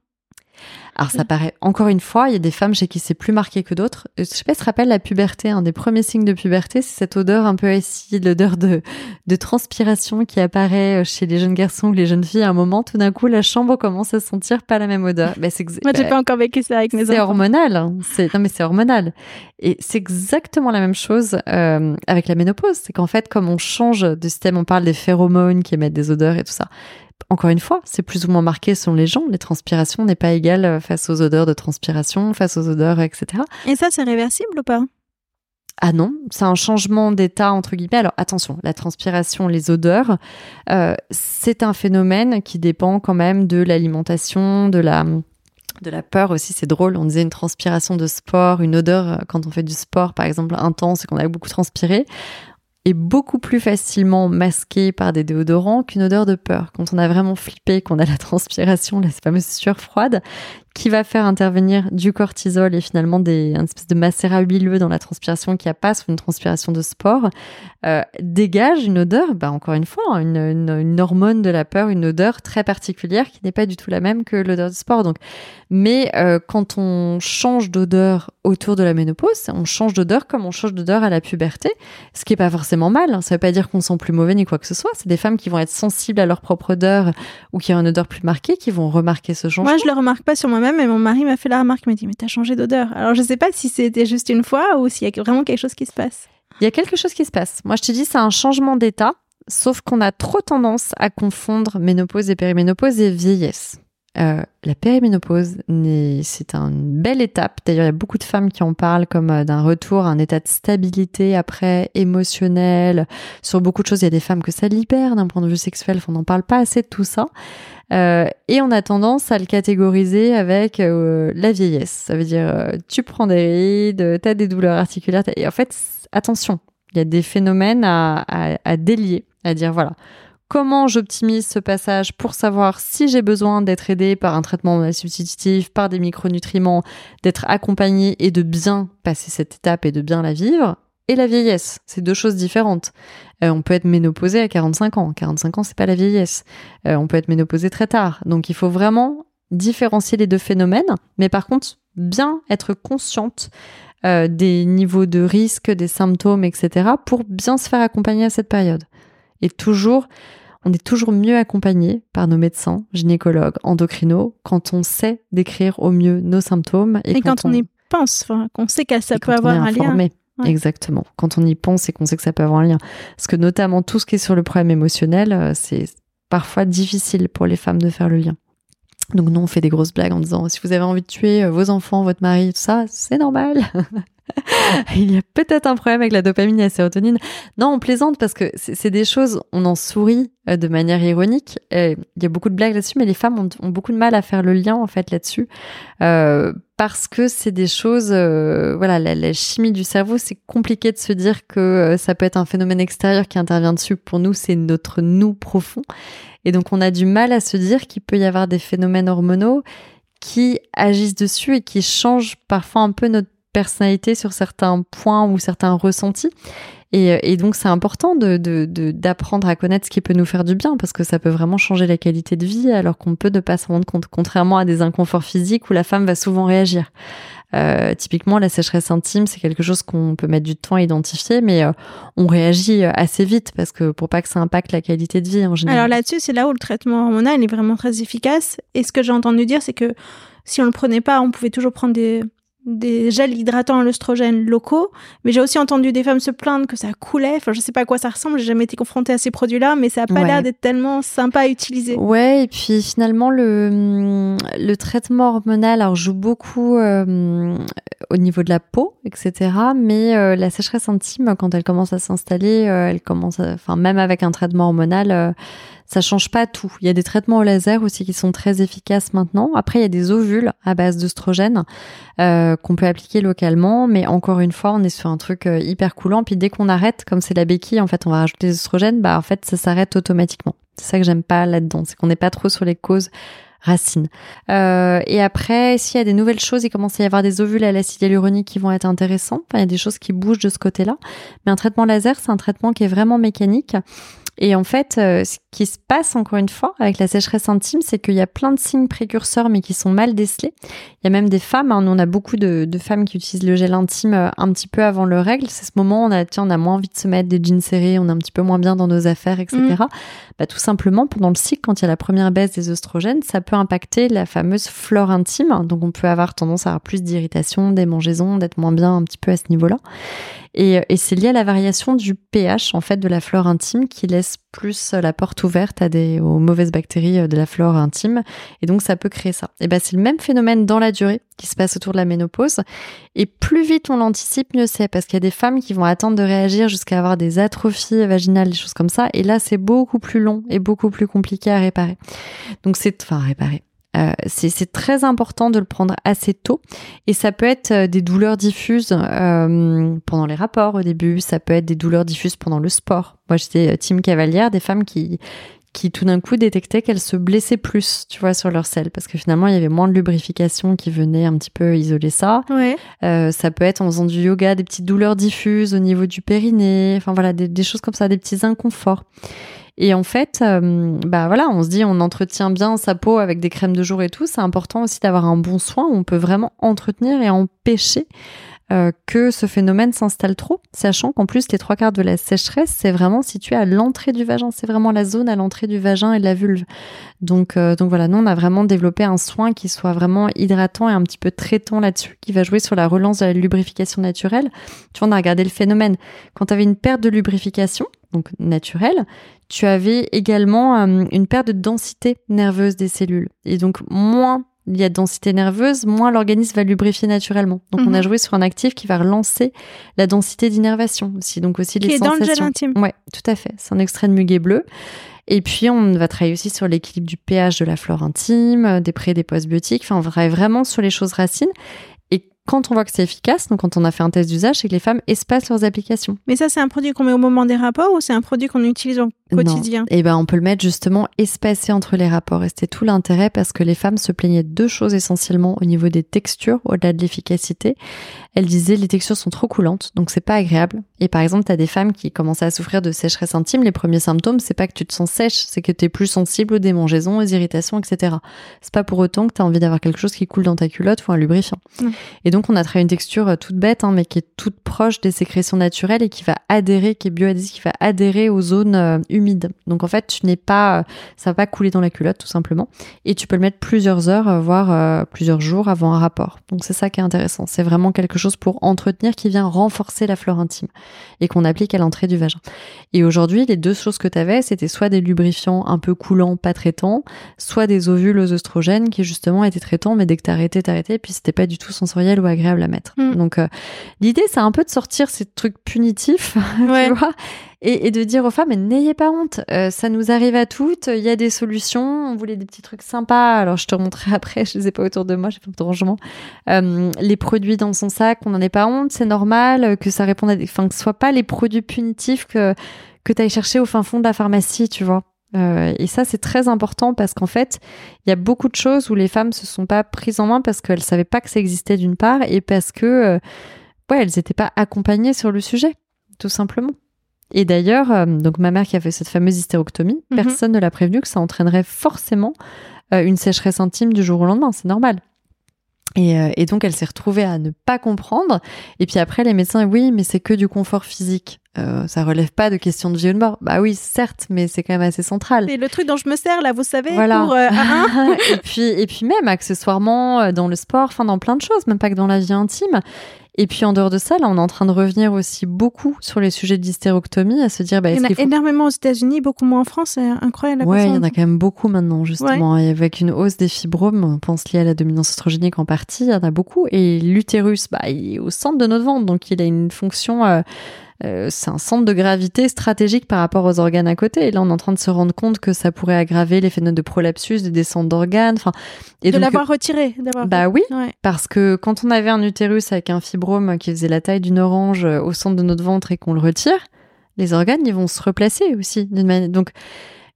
Alors ça paraît encore une fois, il y a des femmes chez qui c'est plus marqué que d'autres. Euh, Je sais pas si tu te rappelles la puberté, un des premiers signes de puberté, c'est cette odeur un peu acide, l'odeur de, de transpiration qui apparaît euh, chez les jeunes garçons ou les jeunes filles. À un moment, tout d'un coup, la chambre commence à sentir pas la même odeur. Ben, c'est Moi, j'ai ben, pas encore vécu ça avec mes c'est enfants. hormonal. hein. C'est non mais c'est hormonal. Et c'est exactement la même chose euh, avec la ménopause. C'est qu'en fait, comme on change de système, on parle des phéromones qui émettent des odeurs et tout ça. Encore une fois, c'est plus ou moins marqué selon les gens. Les transpirations n'est pas égale euh, face aux odeurs de transpiration, face aux odeurs, etc. Et ça, c'est réversible ou pas? Ah non, c'est un changement d'état entre guillemets. Alors attention, la transpiration, les odeurs, euh, c'est un phénomène qui dépend quand même de l'alimentation, de la de la peur aussi. C'est drôle. On disait une transpiration de sport, une odeur euh, quand on fait du sport, par exemple intense et qu'on a beaucoup transpiré, est beaucoup plus facilement masquée par des déodorants qu'une odeur de peur. Quand on a vraiment flippé, qu'on a la transpiration, la fameuse sueur froide, qui va faire intervenir du cortisol et finalement des, une espèce de macérat huileux dans la transpiration qui a pas sur une transpiration de sport, euh, dégage une odeur, bah encore une fois, hein, une, une, une hormone de la peur, une odeur très particulière qui n'est pas du tout la même que l'odeur du sport. Donc, mais euh, quand on change d'odeur autour de la ménopause, on change d'odeur comme on change d'odeur à la puberté, ce qui est pas forcément mal. hein. Ça veut pas dire qu'on sent plus mauvais ni quoi que ce soit. C'est des femmes qui vont être sensibles à leur propre odeur ou qui ont une odeur plus marquée, qui vont remarquer ce changement. Moi, je le remarque pas sur moi-même, mais mon mari m'a fait la remarque. Il m'a dit, mais t'as changé d'odeur. Alors, je sais pas si c'était juste une fois ou s'il y a vraiment quelque chose qui se passe. Il y a quelque chose qui se passe. Moi, je te dis, c'est un changement d'état, sauf qu'on a trop tendance à confondre ménopause et périménopause et vieillesse. Euh, la périménopause, c'est une belle étape. D'ailleurs, il y a beaucoup de femmes qui en parlent comme euh, d'un retour à un état de stabilité après, émotionnel. Sur beaucoup de choses, il y a des femmes que ça libère d'un point de vue sexuel. On n'en parle pas assez de tout ça. Euh, et on a tendance à le catégoriser avec la vieillesse. Ça veut dire, tu prends des rides, tu as des douleurs articulaires. Et en fait, attention, il y a des phénomènes à, à délier, à dire, voilà, comment j'optimise ce passage pour savoir si j'ai besoin d'être aidé par un traitement substitutif, par des micronutriments, d'être accompagné et de bien passer cette étape et de bien la vivre. Et la vieillesse, c'est deux choses différentes. Euh, on peut être ménopausé à 45 ans. 45 ans, c'est pas la vieillesse. Euh, on peut être ménopausé très tard. Donc il faut vraiment différencier les deux phénomènes, mais par contre bien être consciente euh, des niveaux de risque, des symptômes, etc., pour bien se faire accompagner à cette période. Et toujours, on est toujours mieux accompagné par nos médecins, gynécologues, endocrinos, quand on sait décrire au mieux nos symptômes. Et, quand, on, y pense, qu'on sait que ça peut avoir un lien. Exactement. Quand on y pense et qu'on sait que ça peut avoir un lien. Parce que notamment tout ce qui est sur le problème émotionnel, euh, c'est parfois difficile pour les femmes de faire le lien. Donc nous, on fait des grosses blagues en disant, si vous avez envie de tuer euh, vos enfants, votre mari, tout ça, c'est normal. il y a peut-être un problème avec la dopamine et la sérotonine. Non, on plaisante parce que c'est des choses, on en sourit euh, de manière ironique. il y a beaucoup de blagues là-dessus, mais les femmes ont, beaucoup de mal à faire le lien en fait là-dessus euh, parce que c'est des choses. Euh, voilà, la, chimie du cerveau, c'est compliqué de se dire que ça peut être un phénomène extérieur qui intervient dessus. Pour nous, c'est notre nous profond, et donc on a du mal à se dire qu'il peut y avoir des phénomènes hormonaux qui agissent dessus et qui changent parfois un peu notre personnalité sur certains points ou certains ressentis. Et, donc c'est important d'apprendre à connaître ce qui peut nous faire du bien parce que ça peut vraiment changer la qualité de vie alors qu'on peut ne pas s'en rendre compte, contrairement à des inconforts physiques où la femme va souvent réagir. Euh, typiquement, la sécheresse intime, c'est quelque chose qu'on peut mettre du temps à identifier, mais euh, on réagit euh, assez vite parce que pour pas que ça impacte la qualité de vie en général. Alors là-dessus, c'est là où le traitement hormonal est vraiment très efficace. Et ce que j'ai entendu dire, c'est que si on le prenait pas, on pouvait toujours prendre des des gels hydratants à l'œstrogène locaux, mais j'ai aussi entendu des femmes se plaindre que ça coulait. Enfin, je sais pas à quoi ça ressemble, j'ai jamais été confrontée à ces produits-là, mais ça a pas l'air d'être tellement sympa à utiliser. Ouais, et puis finalement le le traitement hormonal alors joue beaucoup euh, au niveau de la peau, etc. Mais euh, la sécheresse intime, quand elle commence à s'installer, euh, elle commence, enfin même avec un traitement hormonal ça change pas tout. Il y a des traitements au laser aussi qui sont très efficaces maintenant. Après, il y a des ovules à base d'œstrogène euh, qu'on peut appliquer localement, mais encore une fois, on est sur un truc euh, hyper coulant. Puis dès qu'on arrête, comme c'est la béquille, en fait, on va rajouter des oestrogènes, bah en fait, ça s'arrête automatiquement. C'est ça que j'aime pas là-dedans, c'est qu'on n'est pas trop sur les causes racines. Euh, et après, s'il y a des nouvelles choses, il commence à y avoir des ovules à l'acide hyaluronique qui vont être intéressants. Enfin, il y a des choses qui bougent de ce côté-là. Mais un traitement laser, c'est un traitement qui est vraiment mécanique et en fait, euh, ce qui se passe encore une fois avec la sécheresse intime, c'est qu'il y a plein de signes précurseurs, mais qui sont mal décelés. Il y a même des femmes, hein, on a beaucoup de, de, femmes qui utilisent le gel intime euh, un petit peu avant le règle. C'est ce moment où on a, tiens, on a moins envie de se mettre des jeans serrés, on est un petit peu moins bien dans nos affaires, etc. Mm. Bah, tout simplement, pendant le cycle, quand il y a la première baisse des oestrogènes, ça peut impacter la fameuse flore intime. Donc, on peut avoir tendance à avoir plus d'irritation, démangeaisons, d'être moins bien un petit peu à ce niveau-là. Et, et c'est lié à la variation du pH, en fait, de la flore intime qui laisse plus la porte ouverte à des, aux mauvaises bactéries de la flore intime. Et donc, ça peut créer ça. Et ben, c'est le même phénomène dans la durée qui se passe autour de la ménopause. Et plus vite on l'anticipe, mieux c'est. Parce qu'il y a des femmes qui vont attendre de réagir jusqu'à avoir des atrophies vaginales, des choses comme ça. Et là, c'est beaucoup plus long et beaucoup plus compliqué à réparer. Donc, c'est, enfin, réparer. Euh, c'est très important de le prendre assez tôt et ça peut être euh, des douleurs diffuses euh, pendant les rapports au début, ça peut être des douleurs diffuses pendant le sport. Moi j'étais team cavalière, des femmes qui qui tout d'un coup détectaient qu'elles se blessaient plus, tu vois, sur leur selle, parce que finalement il y avait moins de lubrification qui venait un petit peu isoler ça. Ouais. ça peut être en faisant du yoga, des petites douleurs diffuses au niveau du périnée, enfin voilà, des, des choses comme ça, des petits inconforts. Et en fait, euh, bah voilà, on se dit, on entretient bien sa peau avec des crèmes de jour et tout. C'est important aussi d'avoir un bon soin. on peut vraiment entretenir et empêcher euh, que ce phénomène s'installe trop, sachant qu'en plus les trois quarts de la sécheresse, c'est vraiment situé à l'entrée du vagin, c'est vraiment la zone à l'entrée du vagin et de la vulve. Donc, euh, donc voilà, nous on a vraiment développé un soin qui soit vraiment hydratant et un petit peu traitant là-dessus, qui va jouer sur la relance de la lubrification naturelle. Tu vois, on a regardé le phénomène. Quand tu avais une perte de lubrification, donc naturelle, tu avais également euh, une perte de densité nerveuse des cellules. Et donc moins il y a de densité nerveuse, moins l'organisme va lubrifier naturellement. Donc on a mhm. joué sur un actif qui va relancer la densité d'innervation aussi, donc aussi qui les est sensations. dans le gel intime. Ouais, tout à fait. C'est un extrait de muguet bleu. Et puis on va travailler aussi sur l'équilibre du pH de la flore intime, des pré et des postbiotiques. Enfin, on va travailler vraiment sur les choses racines quand on voit que c'est efficace, donc quand on a fait un test d'usage, c'est que les femmes espacent leurs applications. Mais ça, c'est un produit qu'on met au moment des rapports ou c'est un produit qu'on utilise au quotidien? Eh ben, on peut le mettre justement espacé entre les rapports. Et c'était tout l'intérêt parce que les femmes se plaignaient de deux choses essentiellement au niveau des textures, au-delà de l'efficacité. Elles disaient les textures sont trop coulantes, donc c'est pas agréable. Et par exemple, tu as des femmes qui commencent à souffrir de sécheresse intime. Les premiers symptômes, c'est pas que tu te sens sèche, c'est que tu es plus sensible aux démangeaisons, aux irritations, etc. C'est pas pour autant que tu as envie d'avoir quelque chose qui coule dans ta culotte ou un lubrifiant. Et donc, donc, on a travaillé une texture toute bête, hein, mais qui est toute proche des sécrétions naturelles et qui va adhérer, qui est bioadhésive, qui va adhérer aux zones humides. Donc, en fait, tu n'es pas, ça va pas couler dans la culotte, tout simplement. Et tu peux le mettre plusieurs heures, voire plusieurs jours avant un rapport. Donc, c'est ça qui est intéressant. C'est vraiment quelque chose pour entretenir qui vient renforcer la flore intime et qu'on applique à l'entrée du vagin. Et aujourd'hui, les deux choses que tu avais, c'était soit des lubrifiants un peu coulants, pas traitants, soit des ovules aux oestrogènes qui justement étaient traitants, mais dès que t'arrêtais, t'arrêtais, puis c'était pas du tout sensoriel ou agréable à mettre. Mm. Donc euh, l'idée, c'est un peu de sortir ces trucs punitifs, tu vois, et, de dire aux femmes, n'ayez pas honte, euh, ça nous arrive à toutes, il y a des solutions, on voulait des petits trucs sympas, alors je te remontrerai après, je les ai pas autour de moi, j'ai pas de rangement. Euh, les produits dans son sac, on n'en est pas honte, c'est normal, que ça réponde à des... Enfin, que ce soit pas les produits punitifs que, que tu ailles chercher au fin fond de la pharmacie, tu vois. Euh, et ça, c'est très important parce qu'en fait, il y a beaucoup de choses où les femmes se sont pas prises en main parce qu'elles savaient pas que ça existait d'une part et parce que, euh, ouais, elles n'étaient pas accompagnées sur le sujet, tout simplement. Et d'ailleurs, euh, donc ma mère qui a fait cette fameuse hystérectomie, mhm. personne ne l'a prévenu que ça entraînerait forcément une sécheresse intime du jour au lendemain. C'est normal. Et, et, donc, elle s'est retrouvée à ne pas comprendre. Et puis après, les médecins, oui, mais c'est que du confort physique. Euh, ça relève pas de questions de vie ou de mort. Bah oui, certes, mais c'est quand même assez central. C'est le truc dont je me sers là, vous savez. Voilà. Pour, euh, et puis et puis même accessoirement euh, dans le sport, enfin dans plein de choses, même pas que dans la vie intime. Et puis en dehors de ça, là, on est en train de revenir aussi beaucoup sur les sujets d'hystérectomie, à se dire. Bah, il y en a énormément aux États-Unis, beaucoup moins en France, c'est incroyable. Ouais, il y en a quand même beaucoup maintenant, justement. Et avec une hausse des fibromes, on pense liée à la dominance oestrogénique en partie, il y en a beaucoup. Et l'utérus, bah, il est au centre de notre ventre, donc il a une fonction. Euh, c'est un centre de gravité stratégique par rapport aux organes à côté. Et là, on est en train de se rendre compte que ça pourrait aggraver les phénomènes de prolapsus, de descente d'organes. Enfin, et de l'avoir retiré. Bah oui, parce que quand on avait un utérus avec un fibrome qui faisait la taille d'une orange euh, au centre de notre ventre et qu'on le retire, les organes, ils vont se replacer aussi. Donc,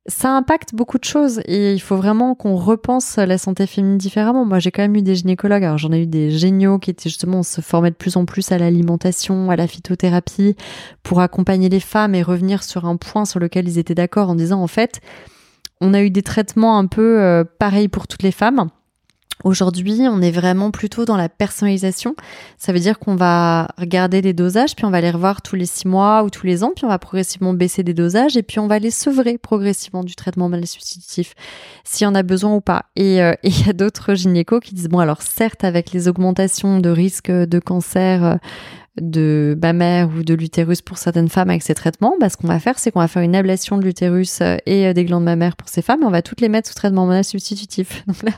ça impacte beaucoup de choses et il faut vraiment qu'on repense la santé féminine différemment. Moi, j'ai quand même eu des gynécologues. Alors, j'en ai eu des géniaux qui étaient justement, se former de plus en plus à l'alimentation, à la phytothérapie pour accompagner les femmes et revenir sur un point sur lequel ils étaient d'accord en disant, en fait, on a eu des traitements un peu euh, pareils pour toutes les femmes Aujourd'hui, on est vraiment plutôt dans la personnalisation. Ça veut dire qu'on va regarder les dosages, puis on va les revoir tous les six mois ou tous les ans, puis on va progressivement baisser des dosages, et puis on va les sevrer progressivement du traitement mal substitutif, s'il y en a besoin ou pas. Euh, et il y a d'autres gynécos qui disent, bon alors certes, avec les augmentations de risque de cancer, euh, de mère ou de l'utérus pour certaines femmes avec ces traitements, bah, ce qu'on va faire, c'est qu'on va faire une ablation de l'utérus euh, et euh, des glandes mammaires pour ces femmes et on va toutes les mettre sous traitement hormonal substitutif. Donc là,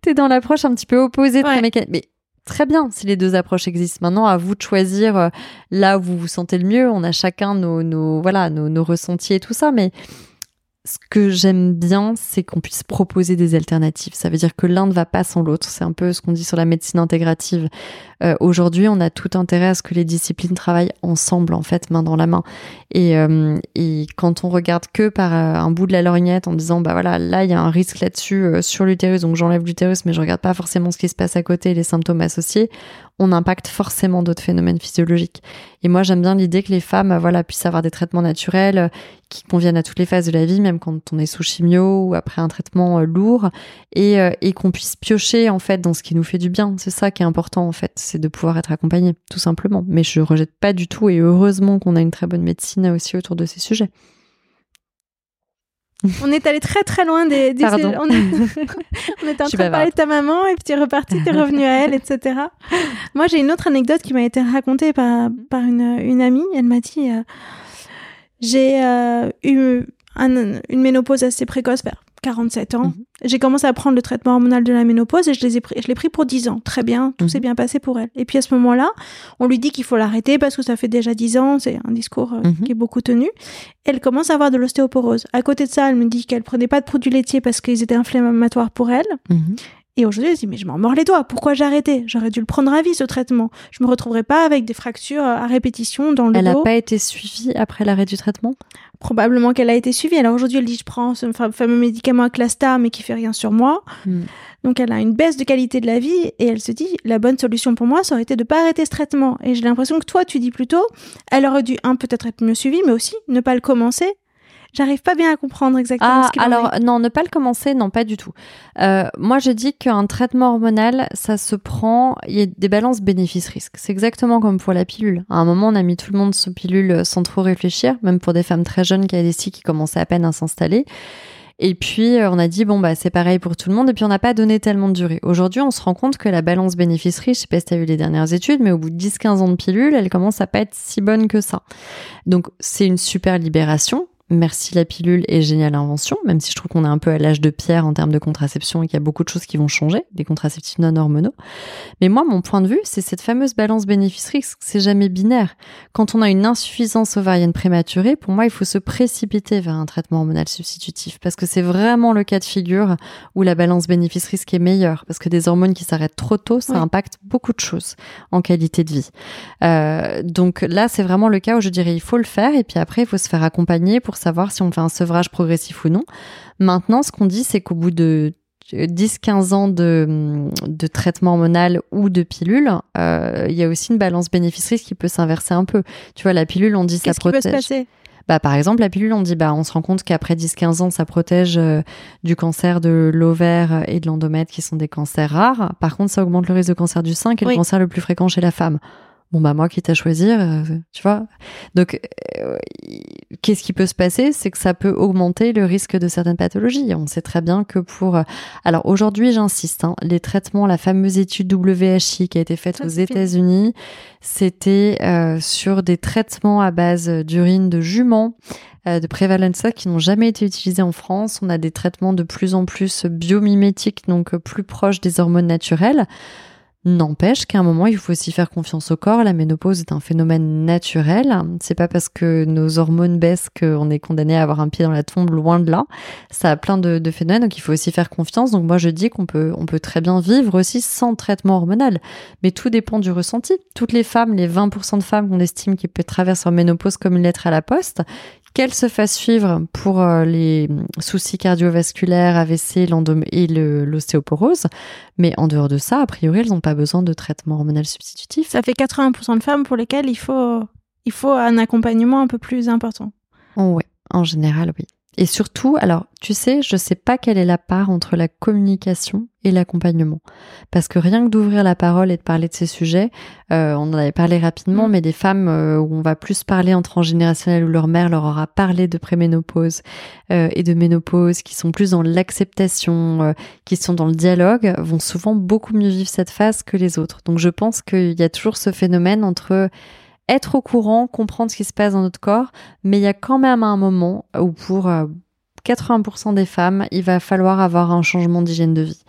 t'es dans l'approche un petit peu opposée de mécanique. Mais très bien si les deux approches existent. Maintenant, à vous de choisir euh, là où vous vous sentez le mieux. On a chacun nos, nos voilà, nos, nos ressentis et tout ça, mais ce que j'aime bien, c'est qu'on puisse proposer des alternatives. Ça veut dire que l'un ne va pas sans l'autre. C'est un peu ce qu'on dit sur la médecine intégrative. Euh, Aujourd'hui, on a tout intérêt à ce que les disciplines travaillent ensemble, en fait, main dans la main. Et, euh, quand on regarde que par euh, un bout de la lorgnette en disant, bah voilà, là, il y a un risque là-dessus sur l'utérus, donc j'enlève l'utérus, mais je regarde pas forcément ce qui se passe à côté et les symptômes associés, on impacte forcément d'autres phénomènes physiologiques. Et moi, j'aime bien l'idée que les femmes, voilà, puissent avoir des traitements naturels euh, qui conviennent à toutes les phases de la vie, même quand on est sous chimio ou après un traitement euh, lourd, et, euh, qu'on puisse piocher en fait dans ce qui nous fait du bien. C'est ça qui est important en fait, c'est de pouvoir être accompagné, tout simplement. Mais je rejette pas du tout, et heureusement qu'on a une très bonne médecine aussi autour de ces sujets. On est allé très très loin des. des on, était en train de parler de ta maman et puis tu es reparti, tu es revenu à elle, etc. Moi, j'ai une autre anecdote qui m'a été racontée par, par une, une amie. Elle m'a dit euh, J'ai euh, eu une ménopause assez précoce vers 47 ans. Mhm. J'ai commencé à prendre le traitement hormonal de la ménopause et je l'ai pris, je pris pour 10 ans. Très bien, tout s'est mhm. bien passé pour elle. Et puis à ce moment-là, on lui dit qu'il faut l'arrêter parce que ça fait déjà 10 ans. C'est un discours euh, mhm. qui est beaucoup tenu. Elle commence à avoir de l'ostéoporose. À côté de ça, elle me dit qu'elle prenait pas de produits laitiers parce qu'ils étaient inflammatoires pour elle. Et aujourd'hui, elle se dit, mais je m'en mords les doigts. Pourquoi j'ai arrêté? J'aurais dû le prendre à vie, ce traitement. Je me retrouverai pas avec des fractures à répétition dans le elle dos. Elle n'a pas été suivie après l'arrêt du traitement? Probablement qu'elle a été suivie. Alors aujourd'hui, elle dit, je prends ce fameux médicament Clastar, mais qui fait rien sur moi. Hmm. Donc elle a une baisse de qualité de la vie et elle se dit, la bonne solution pour moi, ça aurait été de pas arrêter ce traitement. Et j'ai l'impression que toi, tu dis plutôt, elle aurait dû, un, peut-être être mieux suivie, mais aussi ne pas le commencer J'arrive pas bien à comprendre exactement Ah, ce qu'il en alors est. non, ne pas le commencer, non, pas du tout. Euh, moi, je dis qu'un traitement hormonal, ça se prend, il y a des balances bénéfices-risques. C'est exactement comme pour la pilule. À un moment, on a mis tout le monde sous pilule sans trop réfléchir, même pour des femmes très jeunes qui avaient des cycles qui commençaient à peine à s'installer. Et puis, euh, on a dit, bon, bah, c'est pareil pour tout le monde. Et puis, on n'a pas donné tellement de durée. Aujourd'hui, on se rend compte que la balance bénéfice-risque, je sais pas si as vu les dernières études, mais au bout de 10-15 ans de pilule, elle commence à pas être si bonne que ça. Donc, c'est une super libération. Merci la pilule et géniale invention, même si je trouve qu'on est un peu à l'âge de pierre en termes de contraception et qu'il y a beaucoup de choses qui vont changer, des contraceptifs non hormonaux. Mais moi, mon point de vue, c'est cette fameuse balance bénéfice-risque. C'est jamais binaire. Quand on a une insuffisance ovarienne prématurée, pour moi, il faut se précipiter vers un traitement hormonal substitutif parce que c'est vraiment le cas de figure où la balance bénéfice-risque est meilleure parce que des hormones qui s'arrêtent trop tôt, ça Oui. impacte beaucoup de choses en qualité de vie. Euh, donc là, c'est vraiment le cas où je dirais il faut le faire et puis après, il faut se faire accompagner pour savoir si on fait un sevrage progressif ou non. Maintenant, ce qu'on dit, c'est qu'au bout de 10-15 ans de, de traitement hormonal ou de pilule, euh, il y a aussi une balance bénéfice-risque qui peut s'inverser un peu. Tu vois, la pilule, on dit ça Qu'est-ce qui peut protège. se passer? Bah, par exemple, la pilule, on dit, bah, on se rend compte qu'après 10-15 ans, ça protège euh, du cancer de l'ovaire et de l'endomètre, qui sont des cancers rares. Par contre, ça augmente le risque de cancer du sein, qui est Oui. le cancer le plus fréquent chez la femme. Bon, bah, moi, quitte à choisir, euh, tu vois. Donc, euh, qu'est-ce qui peut se passer? C'est que ça peut augmenter le risque de certaines pathologies. On sait très bien que pour. euh, Alors, aujourd'hui, j'insiste, hein, les traitements, la fameuse étude WHI qui a été faite Ça, aux. États-Unis, c'était sur des traitements à base d'urine de jument, euh, de prévalence qui n'ont jamais été utilisés en France. On a des traitements de plus en plus biomimétiques, donc plus proches des hormones naturelles. N'empêche qu'à un moment, il faut aussi faire confiance au corps. La ménopause est un phénomène naturel. C'est pas parce que nos hormones baissent qu'on est condamné à avoir un pied dans la tombe, loin de là. Ça a plein de, phénomènes, donc il faut aussi faire confiance. Donc moi, je dis qu'on peut, on peut très bien vivre aussi sans traitement hormonal. Mais tout dépend du ressenti. Toutes les femmes, les 20% de femmes qu'on estime qui peut traverser leur ménopause comme une lettre à la poste, qu'elles se fassent suivre pour euh, les soucis cardiovasculaires, AVC, l'endom et l'ostéoporose. Mais en dehors de ça, a priori, elles n'ont pas besoin de traitement hormonal substitutif. Ça fait 80% de femmes pour lesquelles il faut, il faut un accompagnement un peu plus important. Oh, ouais, en général, oui. Et surtout, alors, tu sais, je sais pas quelle est la part entre la communication et l'accompagnement. Parce que rien que d'ouvrir la parole et de parler de ces sujets, euh, on en avait parlé rapidement, Mm. mais des femmes euh, où on va plus parler en transgénérationnel, où leur mère leur aura parlé de préménopause euh, et de ménopause, qui sont plus dans l'acceptation, euh, qui sont dans le dialogue, vont souvent beaucoup mieux vivre cette phase que les autres. Donc je pense qu'il y a toujours ce phénomène entre être au courant, comprendre ce qui se passe dans notre corps, mais il y a quand même un moment où pour euh, 80% des femmes, il va falloir avoir un changement d'hygiène de vie.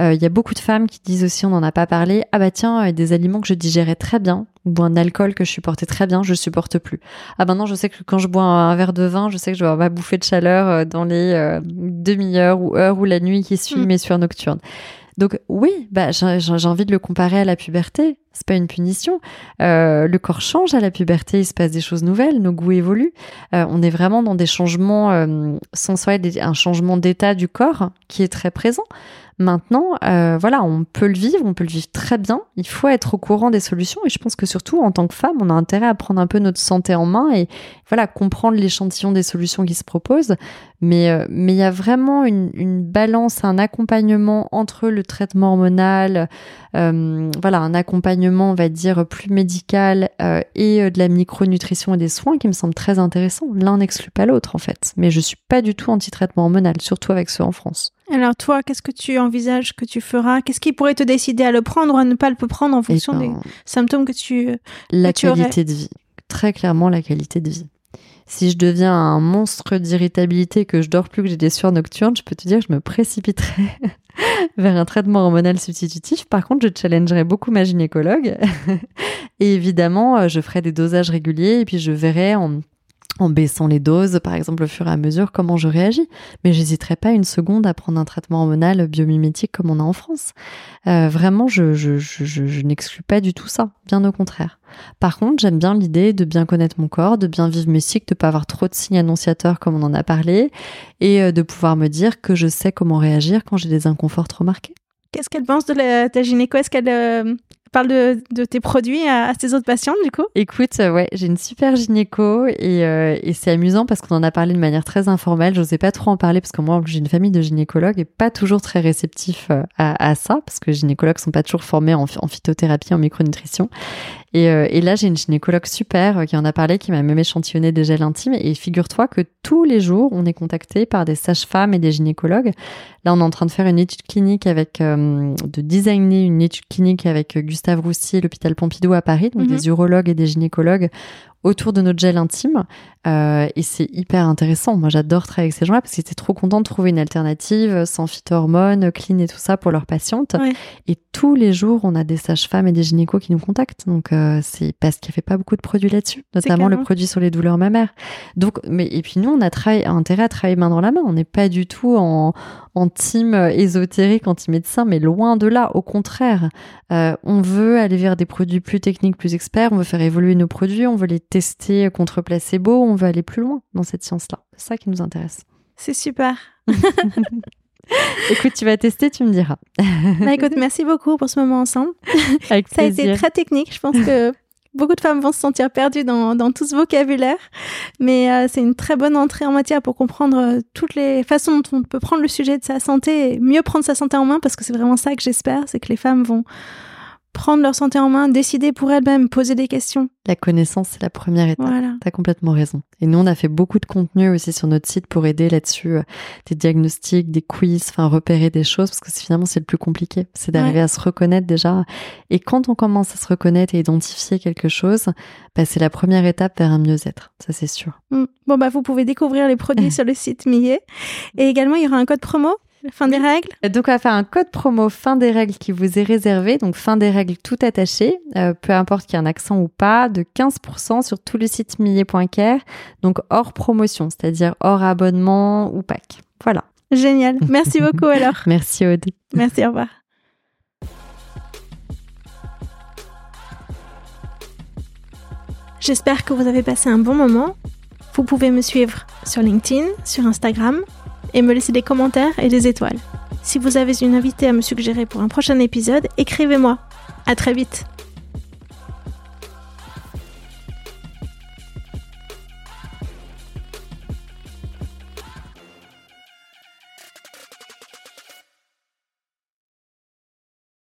Euh, Il y a beaucoup de femmes qui disent aussi, on n'en a pas parlé, ah bah tiens, euh, des aliments que je digérais très bien, ou un alcool que je supportais très bien, je supporte plus. Ah maintenant, je sais que quand je bois un verre de vin, je sais que je vais avoir ma bouffée de chaleur euh, dans les euh, demi-heures ou heures ou la nuit qui suit Mm. mes sueurs nocturnes. Donc oui, bah, j'ai envie de le comparer à la puberté. C'est pas une punition. Euh, le corps change à la puberté, il se passe des choses nouvelles, nos goûts évoluent. Euh, on est vraiment dans des changements euh, sensoriels, des- un changement d'état du corps qui est très présent. Maintenant, euh, voilà, on peut le vivre, on peut le vivre très bien. Il faut être au courant des solutions et je pense que surtout en tant que femme, on a intérêt à prendre un peu notre santé en main et voilà comprendre l'échantillon des solutions qui se proposent. Mais euh, mais il y a vraiment une, balance, un accompagnement entre le traitement hormonal, euh, voilà, un accompagnement, on va dire plus médical et de la micronutrition et des soins qui me semble très intéressant. L'un n'exclut pas l'autre en fait. Mais je suis pas du tout anti-traitement hormonal, surtout avec ceux en France. Alors toi, qu'est-ce que tu envisages que tu feras? Qu'est-ce qui pourrait te décider à le prendre ou à ne pas le prendre en Et fonction des ben, symptômes que tu... la que tu aurais? qualité de vie. Très clairement, la qualité de vie. Si je deviens un monstre d'irritabilité, que je dors plus, que j'ai des sueurs nocturnes, je peux te dire que je me précipiterai vers un traitement hormonal substitutif. Par contre, je challengerai beaucoup ma gynécologue. et évidemment, euh, je ferai des dosages réguliers et puis je verrai en, en baissant les doses, par exemple, au fur et à mesure, comment je réagis. Mais j'hésiterai pas une seconde à prendre un traitement hormonal biomimétique comme on a en France. Euh, vraiment, je, je, n'exclus pas du tout ça, bien au contraire. Par contre, j'aime bien l'idée de bien connaître mon corps, de bien vivre mes cycles, de pas avoir trop de signes annonciateurs comme on en a parlé, et euh, de pouvoir me dire que je sais comment réagir quand j'ai des inconforts trop marqués. Qu'est-ce qu'elle pense de la, ta gynéco? Est-ce qu'elle euh, parles de, tes produits à, tes autres patientes, du coup? Écoute, euh, ouais, j'ai une super gynéco et, euh, et c'est amusant parce qu'on en a parlé de manière très informelle. Je n'osais pas trop en parler parce que moi, j'ai une famille de gynécologues et pas toujours très réceptifs euh, à, à ça parce que les gynécologues sont pas toujours formés en phytothérapie, en micronutrition. Et, euh, et, là, j'ai une gynécologue super euh, qui en a parlé, qui m'a même échantillonné des gels intimes. Et figure-toi que tous les jours, on est contacté par des sages-femmes et des gynécologues. Là, on est en train de faire une étude clinique avec, euh, de designer une étude clinique avec Gustave Roussy l'hôpital Pompidou à Paris, donc mhm. des urologues et des gynécologues autour de notre gel intime. Euh, et c'est hyper intéressant. Moi, j'adore travailler avec ces gens-là parce qu'ils étaient trop contents de trouver une alternative sans phytohormones, clean et tout ça pour leurs patientes. Et tous les jours, on a des sages-femmes et des gynécos qui nous contactent. Donc, euh, c'est parce qu'il n'y avait pas beaucoup de produits là-dessus, notamment le produit sur les douleurs mammaires. Donc, mais, et puis nous, on a intérêt à travailler main dans la main. On n'est pas du tout en, en team ésotérique, anti-médecin, mais loin de là. Au contraire, euh, on veut aller vers des produits plus techniques, plus experts. On veut faire évoluer nos produits. On veut les tester contre placebo on veut aller plus loin dans cette science-là. C'est ça qui nous intéresse. C'est super. écoute, tu vas tester, tu me diras. bah, écoute, merci beaucoup pour ce moment ensemble. Avec ça a été très technique. Je pense que beaucoup de femmes vont se sentir perdues dans, tout ce vocabulaire, mais euh, c'est une très bonne entrée en matière pour comprendre euh, toutes les façons dont on peut prendre le sujet de sa santé et mieux prendre sa santé en main, parce que c'est vraiment ça que j'espère, c'est que les femmes vont prendre leur santé en main, décider pour elles-mêmes, poser des questions. La connaissance, c'est la première étape. Voilà. T'as complètement raison. Et nous, on a fait beaucoup de contenu aussi sur notre site pour aider là-dessus, euh, des diagnostics, des quiz, enfin repérer des choses, parce que finalement, c'est le plus compliqué. C'est d'arriver à se reconnaître déjà. Et quand on commence à se reconnaître et identifier quelque chose, bah, c'est la première étape vers un mieux-être. Ça, c'est sûr. Mm. Bon, bah, vous pouvez découvrir les produits sur le site Millet. Et également, il y aura un code promo Fin des règles? Donc, on va faire un code promo fin des règles qui vous est réservé. Donc, fin des règles tout attaché, euh, peu importe qu'il y ait un accent ou pas, de 15% sur tout le site millet.care. Donc, hors promotion, c'est-à-dire hors abonnement ou pack. Voilà. Génial. Merci beaucoup alors. Merci Aude. Merci, au revoir. J'espère que vous avez passé un bon moment. Vous pouvez me suivre sur LinkedIn, sur Instagram et me laisser des commentaires et des étoiles. Si vous avez une invitée à me suggérer pour un prochain épisode, écrivez-moi. À très vite.